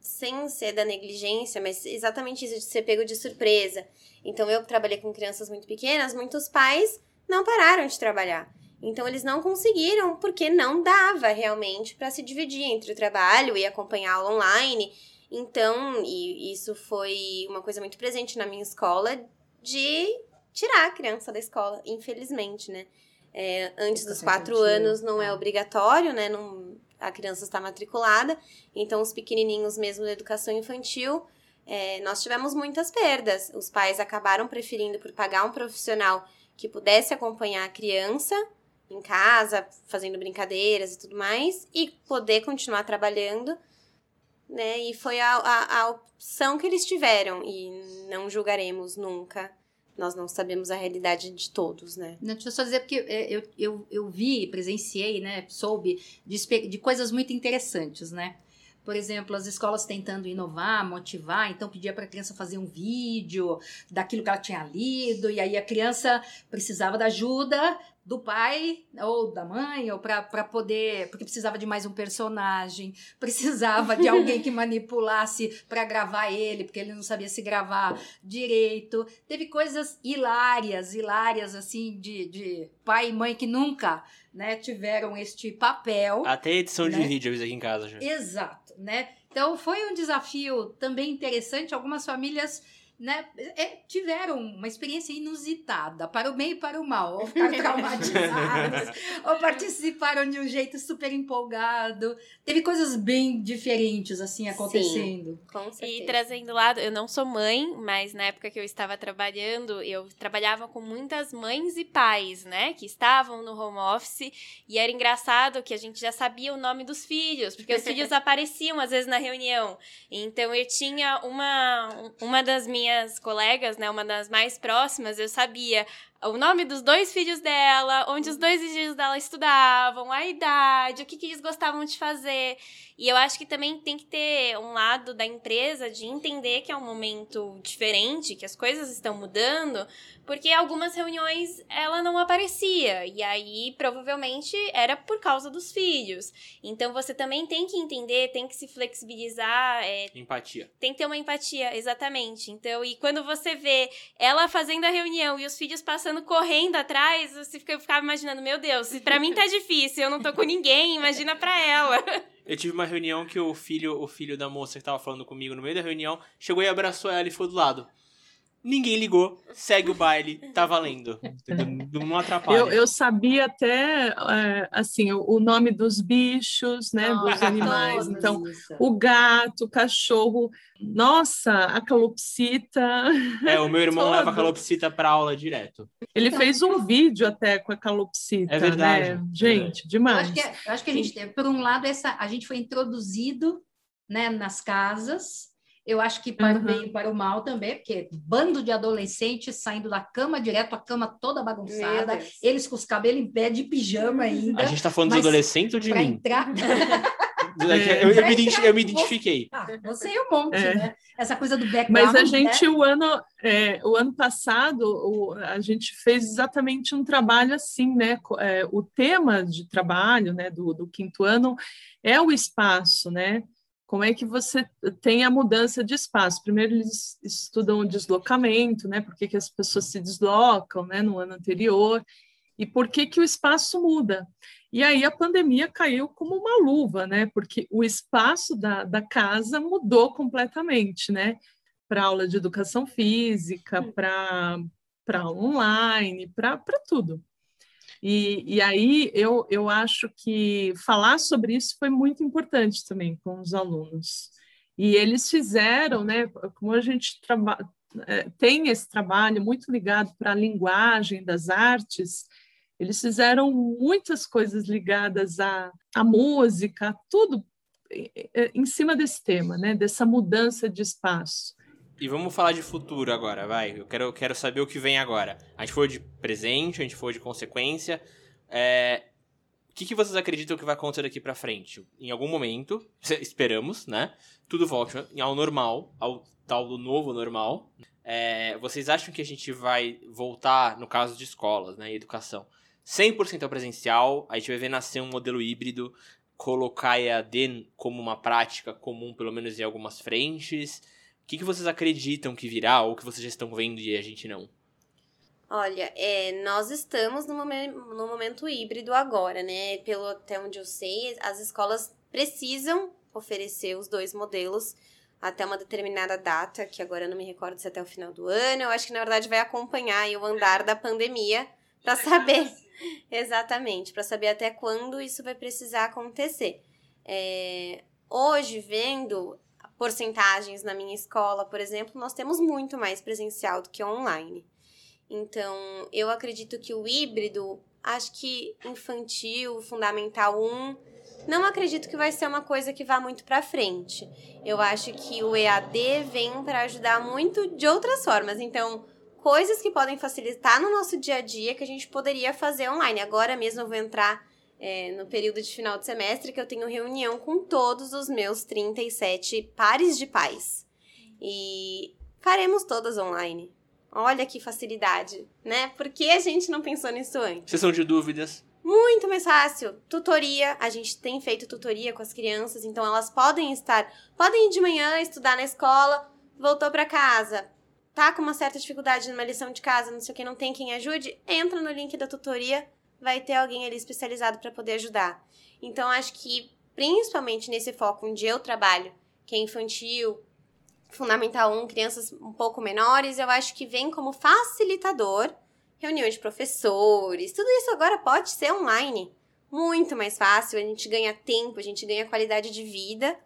sem ser da negligência, mas exatamente isso de ser pego de surpresa. Então, eu trabalhei com crianças muito pequenas, muitos pais não pararam de trabalhar. Então eles não conseguiram porque não dava realmente para se dividir entre o trabalho e acompanhar aula online. Então, e isso foi uma coisa muito presente na minha escola de tirar a criança da escola, infelizmente, né? É, antes dos quatro anos não é, é obrigatório, né? Não, a criança está matriculada. Então, os pequenininhos mesmo da educação infantil, é, nós tivemos muitas perdas. Os pais acabaram preferindo por pagar um profissional que pudesse acompanhar a criança em casa, fazendo brincadeiras e tudo mais, e poder continuar trabalhando, né? E foi a, a, a opção que eles tiveram, e não julgaremos nunca nós não sabemos a realidade de todos, né? Deixa eu só dizer, porque é, eu, eu, eu vi, presenciei, né, soube de, de coisas muito interessantes, né? Por exemplo, as escolas tentando inovar, motivar, então pedia para a criança fazer um vídeo daquilo que ela tinha lido, e aí a criança precisava da ajuda do pai ou da mãe, ou para poder. Porque precisava de mais um personagem, precisava de alguém que manipulasse para gravar ele, porque ele não sabia se gravar direito. Teve coisas hilárias, hilárias, assim, de, de pai e mãe que nunca né, tiveram este papel. Até edição né? de vídeo aqui em casa já. Exato, né? Então foi um desafio também interessante. Algumas famílias né, é, tiveram uma experiência inusitada, para o bem e para o mal, ou ficaram traumatizadas, ou participaram de um jeito super empolgado. Teve coisas bem diferentes, assim, acontecendo. Sim, com certeza. E trazendo lado, eu não sou mãe, mas na época que eu estava trabalhando, eu trabalhava com muitas mães e pais, né, que estavam no home office, e era engraçado que a gente já sabia o nome dos filhos, porque os filhos apareciam às vezes na reunião. Então eu tinha uma, uma das minhas minhas colegas, né, uma das mais próximas, eu sabia o nome dos dois filhos dela, onde os dois filhos dela estudavam, a idade, o que, que eles gostavam de fazer. E eu acho que também tem que ter um lado da empresa de entender que é um momento diferente, que as coisas estão mudando, porque algumas reuniões ela não aparecia. E aí provavelmente era por causa dos filhos. Então você também tem que entender, tem que se flexibilizar. É, empatia. Tem que ter uma empatia, exatamente. Então. E quando você vê ela fazendo a reunião e os filhos passando correndo atrás, você fica, ficava imaginando, meu Deus, se pra mim tá difícil, eu não tô com ninguém, imagina pra ela. Eu tive uma reunião que o filho, o filho da moça que tava falando comigo no meio da reunião chegou e abraçou ela e foi do lado. Ninguém ligou, segue o baile, tá valendo. Não atrapalha. Eu, eu sabia até, é, assim, o, o, nome dos bichos, né, oh, dos animais. Então, isso. o gato, o cachorro, nossa, a calopsita. É, o meu irmão leva a calopsita pra aula direto. Ele fez um vídeo até com a calopsita, é verdade. né? Gente, é. demais. Eu acho, que, é, eu acho que a gente teve, por um lado, essa, a gente foi introduzido né, nas casas, eu acho que para uhum. o bem e para o mal também, porque bando de adolescentes saindo da cama direto, a cama toda bagunçada, eles com os cabelos em pé de pijama ainda. A gente está falando dos adolescentes ou de mim? Entrar... É. Eu, eu, me eu, me identifiquei. Ah, você e um monte, é. né? Essa coisa do background. Mas a gente, né? o, ano, é, o ano passado, o, a gente fez exatamente um trabalho assim, né? É, o tema de trabalho né, do, do quinto ano é o espaço, né? Como é que você tem a mudança de espaço? Primeiro eles estudam o deslocamento, né? Por que, que as pessoas se deslocam, né? No ano anterior e por que que o espaço muda? E aí a pandemia caiu como uma luva, né? Porque o espaço da, da casa mudou completamente, né? Para aula de educação física, para para online, para tudo. E, e aí eu, eu acho que falar sobre isso foi muito importante também com os alunos. E eles fizeram, né, como a gente é, tem esse trabalho muito ligado para a linguagem das artes, eles fizeram muitas coisas ligadas à, à música, tudo em cima desse tema, né, dessa mudança de espaço. E vamos falar de futuro agora, vai. Eu quero, quero saber o que vem agora. A gente foi de presente, a gente foi de consequência. É... O que, que vocês acreditam que vai acontecer daqui para frente? Em algum momento, esperamos, né? Tudo volta ao normal, ao tal do novo normal. É... Vocês acham que a gente vai voltar, no caso de escolas, né, e educação, 100% ao presencial? A gente vai ver nascer um modelo híbrido, colocar EAD como uma prática comum, pelo menos em algumas frentes que, que vocês acreditam que virá ou que vocês já estão vendo e a gente não? Olha, é, nós estamos no momento, no momento híbrido agora, né? Pelo até onde eu sei, as escolas precisam oferecer os dois modelos até uma determinada data, que agora eu não me recordo se é até o final do ano. Eu acho que na verdade vai acompanhar o andar da pandemia para saber exatamente, para saber até quando isso vai precisar acontecer. É, hoje, vendo porcentagens na minha escola, por exemplo, nós temos muito mais presencial do que online. Então, eu acredito que o híbrido, acho que infantil, fundamental 1, não acredito que vai ser uma coisa que vá muito para frente. Eu acho que o EAD vem para ajudar muito de outras formas. Então, coisas que podem facilitar no nosso dia a dia que a gente poderia fazer online. Agora mesmo eu vou entrar é, no período de final de semestre que eu tenho reunião com todos os meus 37 pares de pais. E faremos todas online. Olha que facilidade, né? Por que a gente não pensou nisso antes? Sessão de dúvidas. Muito mais fácil. Tutoria, a gente tem feito tutoria com as crianças, então elas podem estar, podem ir de manhã estudar na escola, voltou para casa, tá com uma certa dificuldade numa lição de casa, não sei o que, não tem quem ajude, entra no link da tutoria, vai ter alguém ali especializado para poder ajudar. Então, acho que, principalmente nesse foco onde eu trabalho, que é infantil, Fundamental 1, crianças um pouco menores, eu acho que vem como facilitador reuniões de professores, tudo isso agora pode ser online. Muito mais fácil, a gente ganha tempo, a gente ganha qualidade de vida,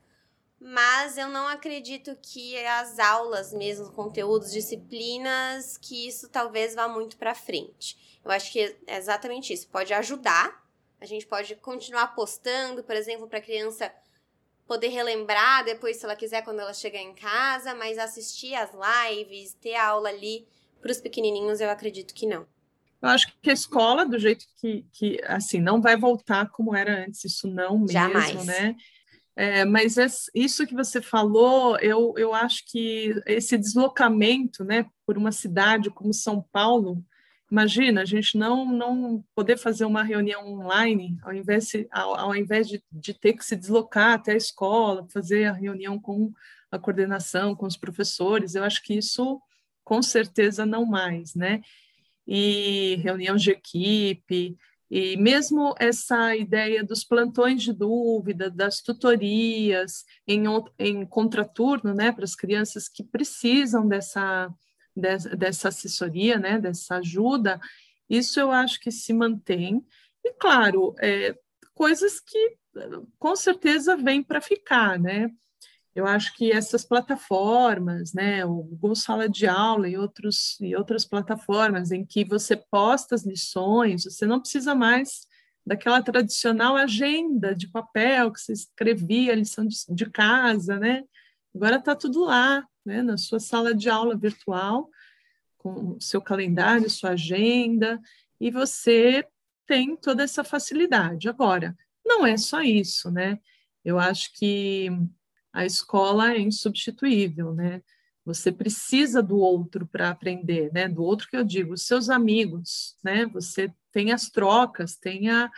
mas eu não acredito que as aulas mesmo, conteúdos, disciplinas, que isso talvez vá muito para frente. Eu acho que é exatamente isso. Pode ajudar. A gente pode continuar postando, por exemplo, para a criança poder relembrar depois, se ela quiser, quando ela chegar em casa, mas assistir as lives, ter a aula ali para os pequenininhos, eu acredito que não. Eu acho que a escola, do jeito que, que assim, não vai voltar como era antes, isso não mesmo, Jamais. né? É, mas isso que você falou, eu, eu acho que esse deslocamento, né, por uma cidade como São Paulo, Imagina a gente não, não poder fazer uma reunião online, ao invés, ao, ao invés de, de ter que se deslocar até a escola, fazer a reunião com a coordenação, com os professores, eu acho que isso com certeza não mais, né? E reunião de equipe, e mesmo essa ideia dos plantões de dúvida, das tutorias em, em contraturno, né, para as crianças que precisam dessa dessa assessoria, né, dessa ajuda, isso eu acho que se mantém. E, claro, é, coisas que com certeza vêm para ficar, né? Eu acho que essas plataformas, né, o Google Sala de Aula e, outros, e outras plataformas em que você posta as lições, você não precisa mais daquela tradicional agenda de papel que você escrevia a lição de, de casa, né? Agora está tudo lá, né, na sua sala de aula virtual, com o seu calendário, sua agenda, e você tem toda essa facilidade. Agora, não é só isso, né? Eu acho que a escola é insubstituível, né? Você precisa do outro para aprender, né? Do outro que eu digo, os seus amigos, né? Você tem as trocas, tem a,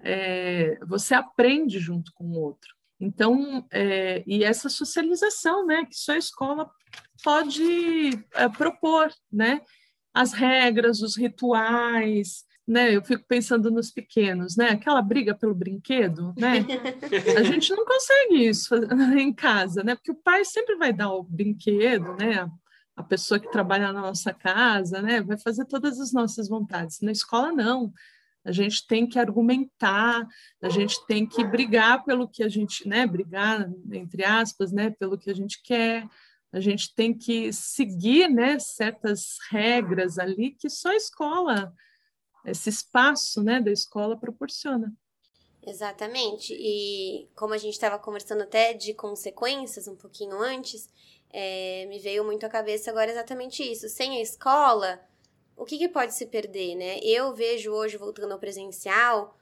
é, você aprende junto com o outro. Então, é, e essa socialização, né, que só a escola pode é, propor, né, as regras, os rituais, né, eu fico pensando nos pequenos, né, aquela briga pelo brinquedo, né, a gente não consegue isso em casa, né, porque o pai sempre vai dar o brinquedo, né, a pessoa que trabalha na nossa casa, né, vai fazer todas as nossas vontades. Na escola não, a gente tem que argumentar, a gente tem que brigar pelo que a gente, né, brigar entre aspas, né, pelo que a gente quer. A gente tem que seguir, né, certas regras ali que só a escola, esse espaço, né, da escola proporciona. Exatamente. E como a gente estava conversando até de consequências um pouquinho antes, é, me veio muito à cabeça agora exatamente isso. Sem a escola, o que, que pode se perder, né? Eu vejo hoje, voltando ao presencial,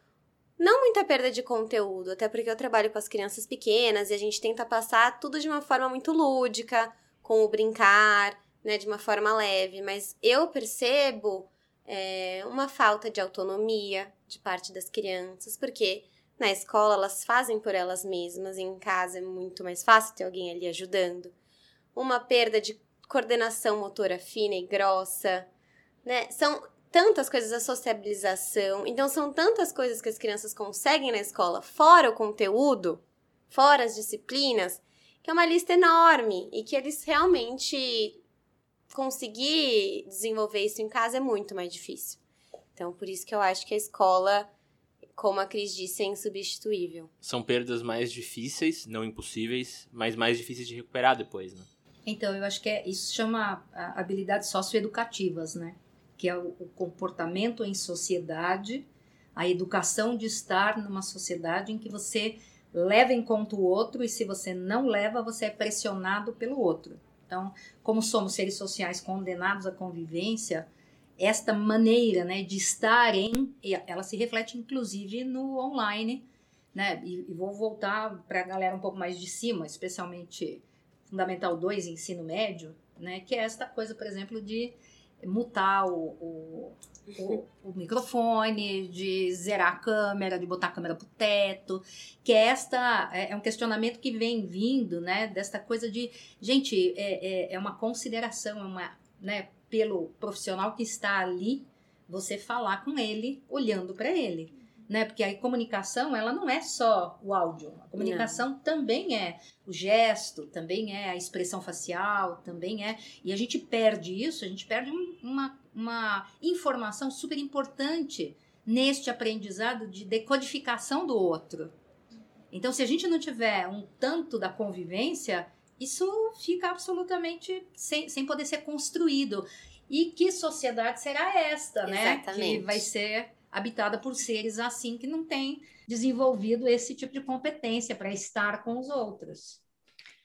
não muita perda de conteúdo, até porque eu trabalho com as crianças pequenas e a gente tenta passar tudo de uma forma muito lúdica, com o brincar, né, de uma forma leve, mas eu percebo é, uma falta de autonomia de parte das crianças, porque na escola elas fazem por elas mesmas, e em casa é muito mais fácil ter alguém ali ajudando. Uma perda de coordenação motora fina e grossa, né? São tantas coisas, a sociabilização. Então, são tantas coisas que as crianças conseguem na escola, fora o conteúdo, fora as disciplinas, que é uma lista enorme e que eles realmente conseguir desenvolver isso em casa é muito mais difícil. Então, por isso que eu acho que a escola, como a Cris disse, é insubstituível. São perdas mais difíceis, não impossíveis, mas mais difíceis de recuperar depois, né? Então, eu acho que é, isso chama habilidades socioeducativas, né? Que é o, comportamento em sociedade, a educação de estar numa sociedade em que você leva em conta o outro e se você não leva, você é pressionado pelo outro. Então, como somos seres sociais condenados à convivência, esta maneira né, de estar em, ela se reflete inclusive no online, né? E, e vou voltar para a galera um pouco mais de cima, especialmente Fundamental 2, ensino médio, né? Que é esta coisa, por exemplo, de mutar o, o, o, o, microfone, de zerar a câmera, de botar a câmera pro teto, que é esta é, é um questionamento que vem vindo, né, desta coisa de, gente, é, é, é uma consideração, é uma, né, pelo profissional que está ali, você falar com ele, olhando para ele né? Porque a comunicação, ela não é só o áudio. A comunicação não. também é o gesto, também é a expressão facial, também é. E a gente perde isso, a gente perde uma, uma informação super importante neste aprendizado de decodificação do outro. Então, se a gente não tiver um tanto da convivência, isso fica absolutamente sem, sem poder ser construído. E que sociedade será esta, né? Exatamente. Que vai ser habitada por seres assim que não têm desenvolvido esse tipo de competência para estar com os outros.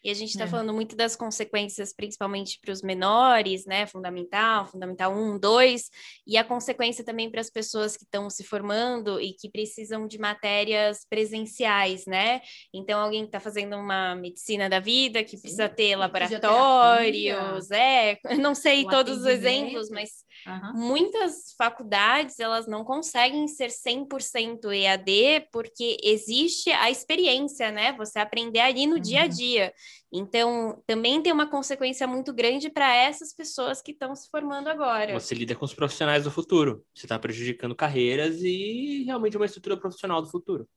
E a gente está é. falando muito das consequências, principalmente para os menores, né? Fundamental, Fundamental 1, 2, e a consequência também para as pessoas que estão se formando e que precisam de matérias presenciais, né? Então, alguém que está fazendo uma medicina da vida, que Sim. precisa ter laboratórios, é, não sei o todos os exemplos, mas Uhum. Muitas faculdades, elas não conseguem ser 100% EAD porque existe a experiência, né? Você aprender ali no uhum. dia a dia. Então, também tem uma consequência muito grande para essas pessoas que estão se formando agora. Você lida com os profissionais do futuro. Você está prejudicando carreiras e realmente uma estrutura profissional do futuro.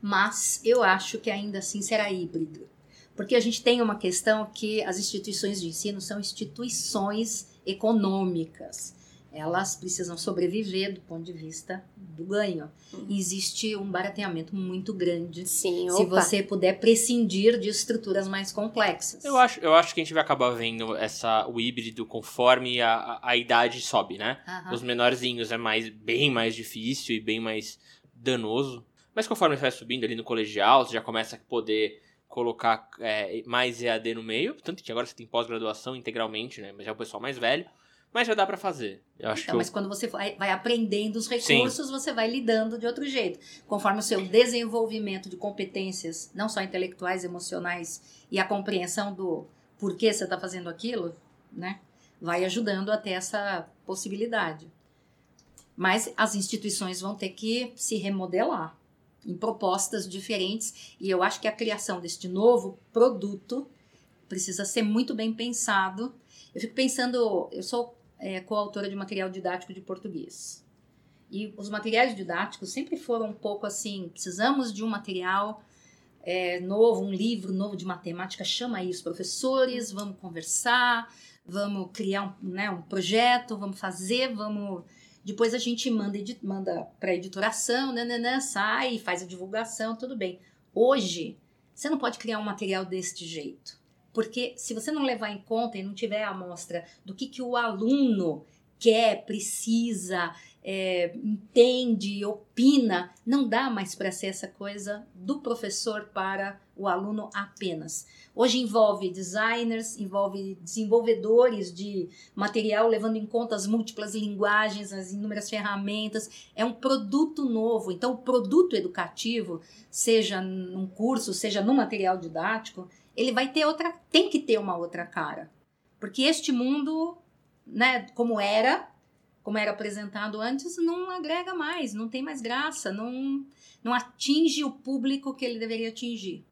Mas eu acho que ainda assim será híbrido. Porque a gente tem uma questão que as instituições de ensino são instituições econômicas. Elas precisam sobreviver do ponto de vista do ganho. Uhum. Existe um barateamento muito grande Sim, se você puder prescindir de estruturas mais complexas. Eu acho, eu acho que a gente vai acabar vendo essa, o híbrido conforme a, a, a idade sobe, né? Uhum. Os menorzinhos é mais, bem mais difícil e bem mais danoso. Mas conforme você vai subindo ali no colegial, você já começa a poder colocar é, mais EAD no meio, tanto que agora você tem pós-graduação integralmente, né? Mas é o pessoal mais velho. Mas já dá para fazer. Eu acho então, mas eu... quando você vai, vai aprendendo os recursos, Sim. você vai lidando de outro jeito. Conforme o seu desenvolvimento de competências, não só intelectuais, emocionais, e a compreensão do porquê você está fazendo aquilo, né? Vai ajudando a ter essa possibilidade. Mas as instituições vão ter que se remodelar em propostas diferentes, e eu acho que a criação deste novo produto precisa ser muito bem pensado. Eu fico pensando, eu sou é, coautora de material didático de português. E os materiais didáticos sempre foram um pouco assim: precisamos de um material é, novo, um livro novo de matemática, chama isso, professores, vamos conversar, vamos criar um, né, um projeto, vamos fazer, vamos depois a gente manda, manda para editoração, nananã, sai, faz a divulgação, tudo bem. Hoje, você não pode criar um material deste jeito. Porque se você não levar em conta e não tiver a amostra do que, que o aluno quer, precisa, é, entende, opina, não dá mais para ser essa coisa do professor para o aluno apenas. Hoje envolve designers, envolve desenvolvedores de material, levando em conta as múltiplas linguagens, as inúmeras ferramentas. É um produto novo. Então, o produto educativo, seja num curso, seja no material didático, ele vai ter outra, tem que ter uma outra cara. Porque este mundo, né, como era, como era apresentado antes, não agrega mais, não tem mais graça, não, não atinge o público que ele deveria atingir.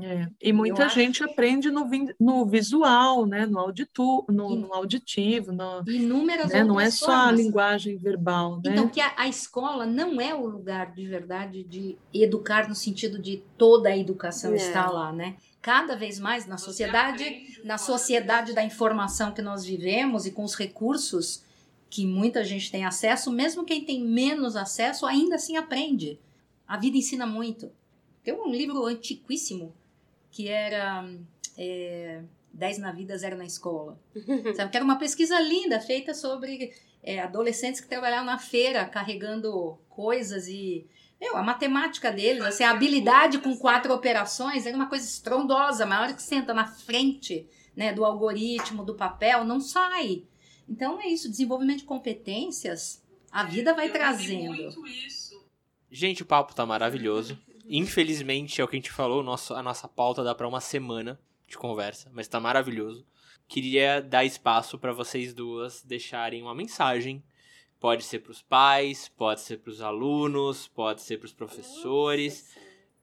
É, e muita Eu gente acho... aprende no, no visual, né, no, auditu, no, no auditivo, no, inúmeras né, não é só formas. a linguagem verbal. Né? Então, que a, a, escola não é o lugar de verdade de educar no sentido de toda a educação é. está lá, né? Cada vez mais na sociedade, na sociedade da informação que nós vivemos e com os recursos que muita gente tem acesso, mesmo quem tem menos acesso, ainda assim aprende. A vida ensina muito. Tem um livro antiquíssimo que era é, 10 na vida, zero na escola. Sabe? Que era uma pesquisa linda feita sobre é, adolescentes que trabalhavam na feira carregando coisas e meu, a matemática deles, assim, a habilidade com quatro operações era uma coisa estrondosa, mas na hora que senta na frente né, do algoritmo, do papel, não sai. Então é isso, desenvolvimento de competências, a vida vai Eu trazendo. Muito isso. Gente, o papo tá maravilhoso. Infelizmente, é o que a gente falou, nosso, a nossa pauta dá para uma semana de conversa, mas tá maravilhoso. Queria dar espaço para vocês duas deixarem uma mensagem. Pode ser para os pais, pode ser para os alunos, pode ser para os professores,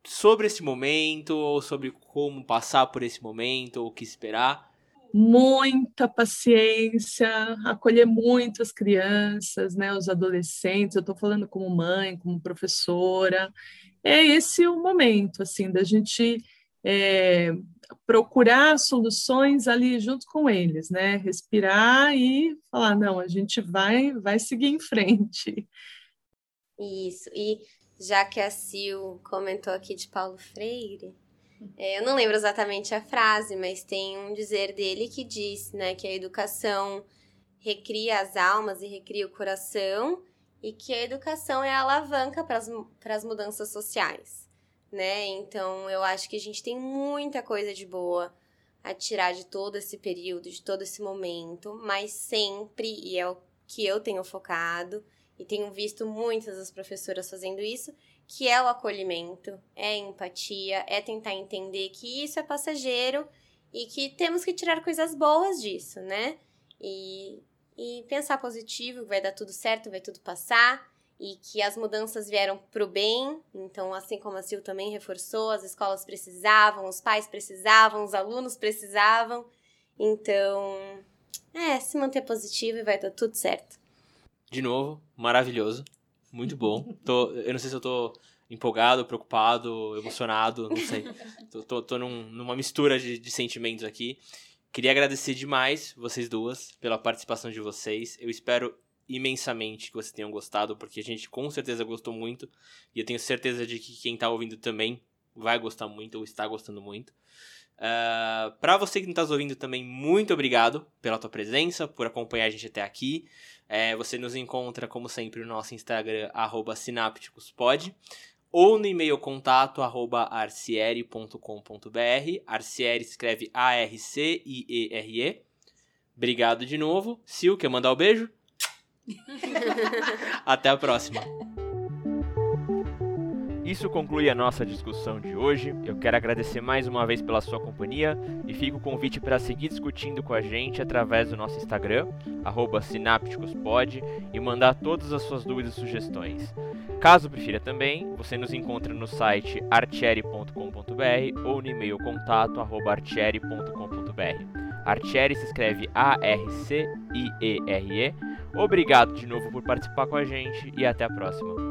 sobre esse momento, ou sobre como passar por esse momento, ou o que esperar muita paciência, acolher muito as crianças, né, os adolescentes. Eu estou falando como mãe, como professora. É esse o momento, assim, da gente é, procurar soluções ali junto com eles, né? Respirar e falar, não, a gente vai, vai seguir em frente. Isso. E já que a Sil comentou aqui de Paulo Freire, é, eu não lembro exatamente a frase, mas tem um dizer dele que diz né, que a educação recria as almas e recria o coração e que a educação é a alavanca para as mudanças sociais. Né? Então, eu acho que a gente tem muita coisa de boa a tirar de todo esse período, de todo esse momento, mas sempre, e é o que eu tenho focado, e tenho visto muitas das professoras fazendo isso, que é o acolhimento, é empatia, é tentar entender que isso é passageiro e que temos que tirar coisas boas disso, né? E, e pensar positivo, vai dar tudo certo, vai tudo passar e que as mudanças vieram para o bem. Então, assim como a Sil também reforçou, as escolas precisavam, os pais precisavam, os alunos precisavam. Então, é, se manter positivo e vai dar tudo certo. De novo, maravilhoso. Muito bom. Tô, eu não sei se eu tô empolgado, preocupado, emocionado, não sei. tô, tô, tô num, numa mistura de, de sentimentos aqui. Queria agradecer demais vocês duas pela participação de vocês. Eu espero imensamente que vocês tenham gostado, porque a gente com certeza gostou muito. E eu tenho certeza de que quem está ouvindo também vai gostar muito ou está gostando muito. Uh, ah, para você que não está ouvindo também, muito obrigado pela tua presença, por acompanhar a gente até aqui. É, você nos encontra, como sempre, no nosso Instagram, sinápticospod, ou no e-mail contato, arroba arciere.com.br. Arciere escreve A-R-C-I-E-R-E. Obrigado de novo. Sil, quer mandar o um beijo? Até a próxima. Isso conclui a nossa discussão de hoje. Eu quero agradecer mais uma vez pela sua companhia e fico o convite para seguir discutindo com a gente através do nosso Instagram, Sinápticospod, e mandar todas as suas dúvidas e sugestões. Caso prefira também, você nos encontra no site artieri.com.br ou no e-mail contato artieri.com.br. Artieri se escreve A-R-C-I-E-R-E. Obrigado de novo por participar com a gente e até a próxima.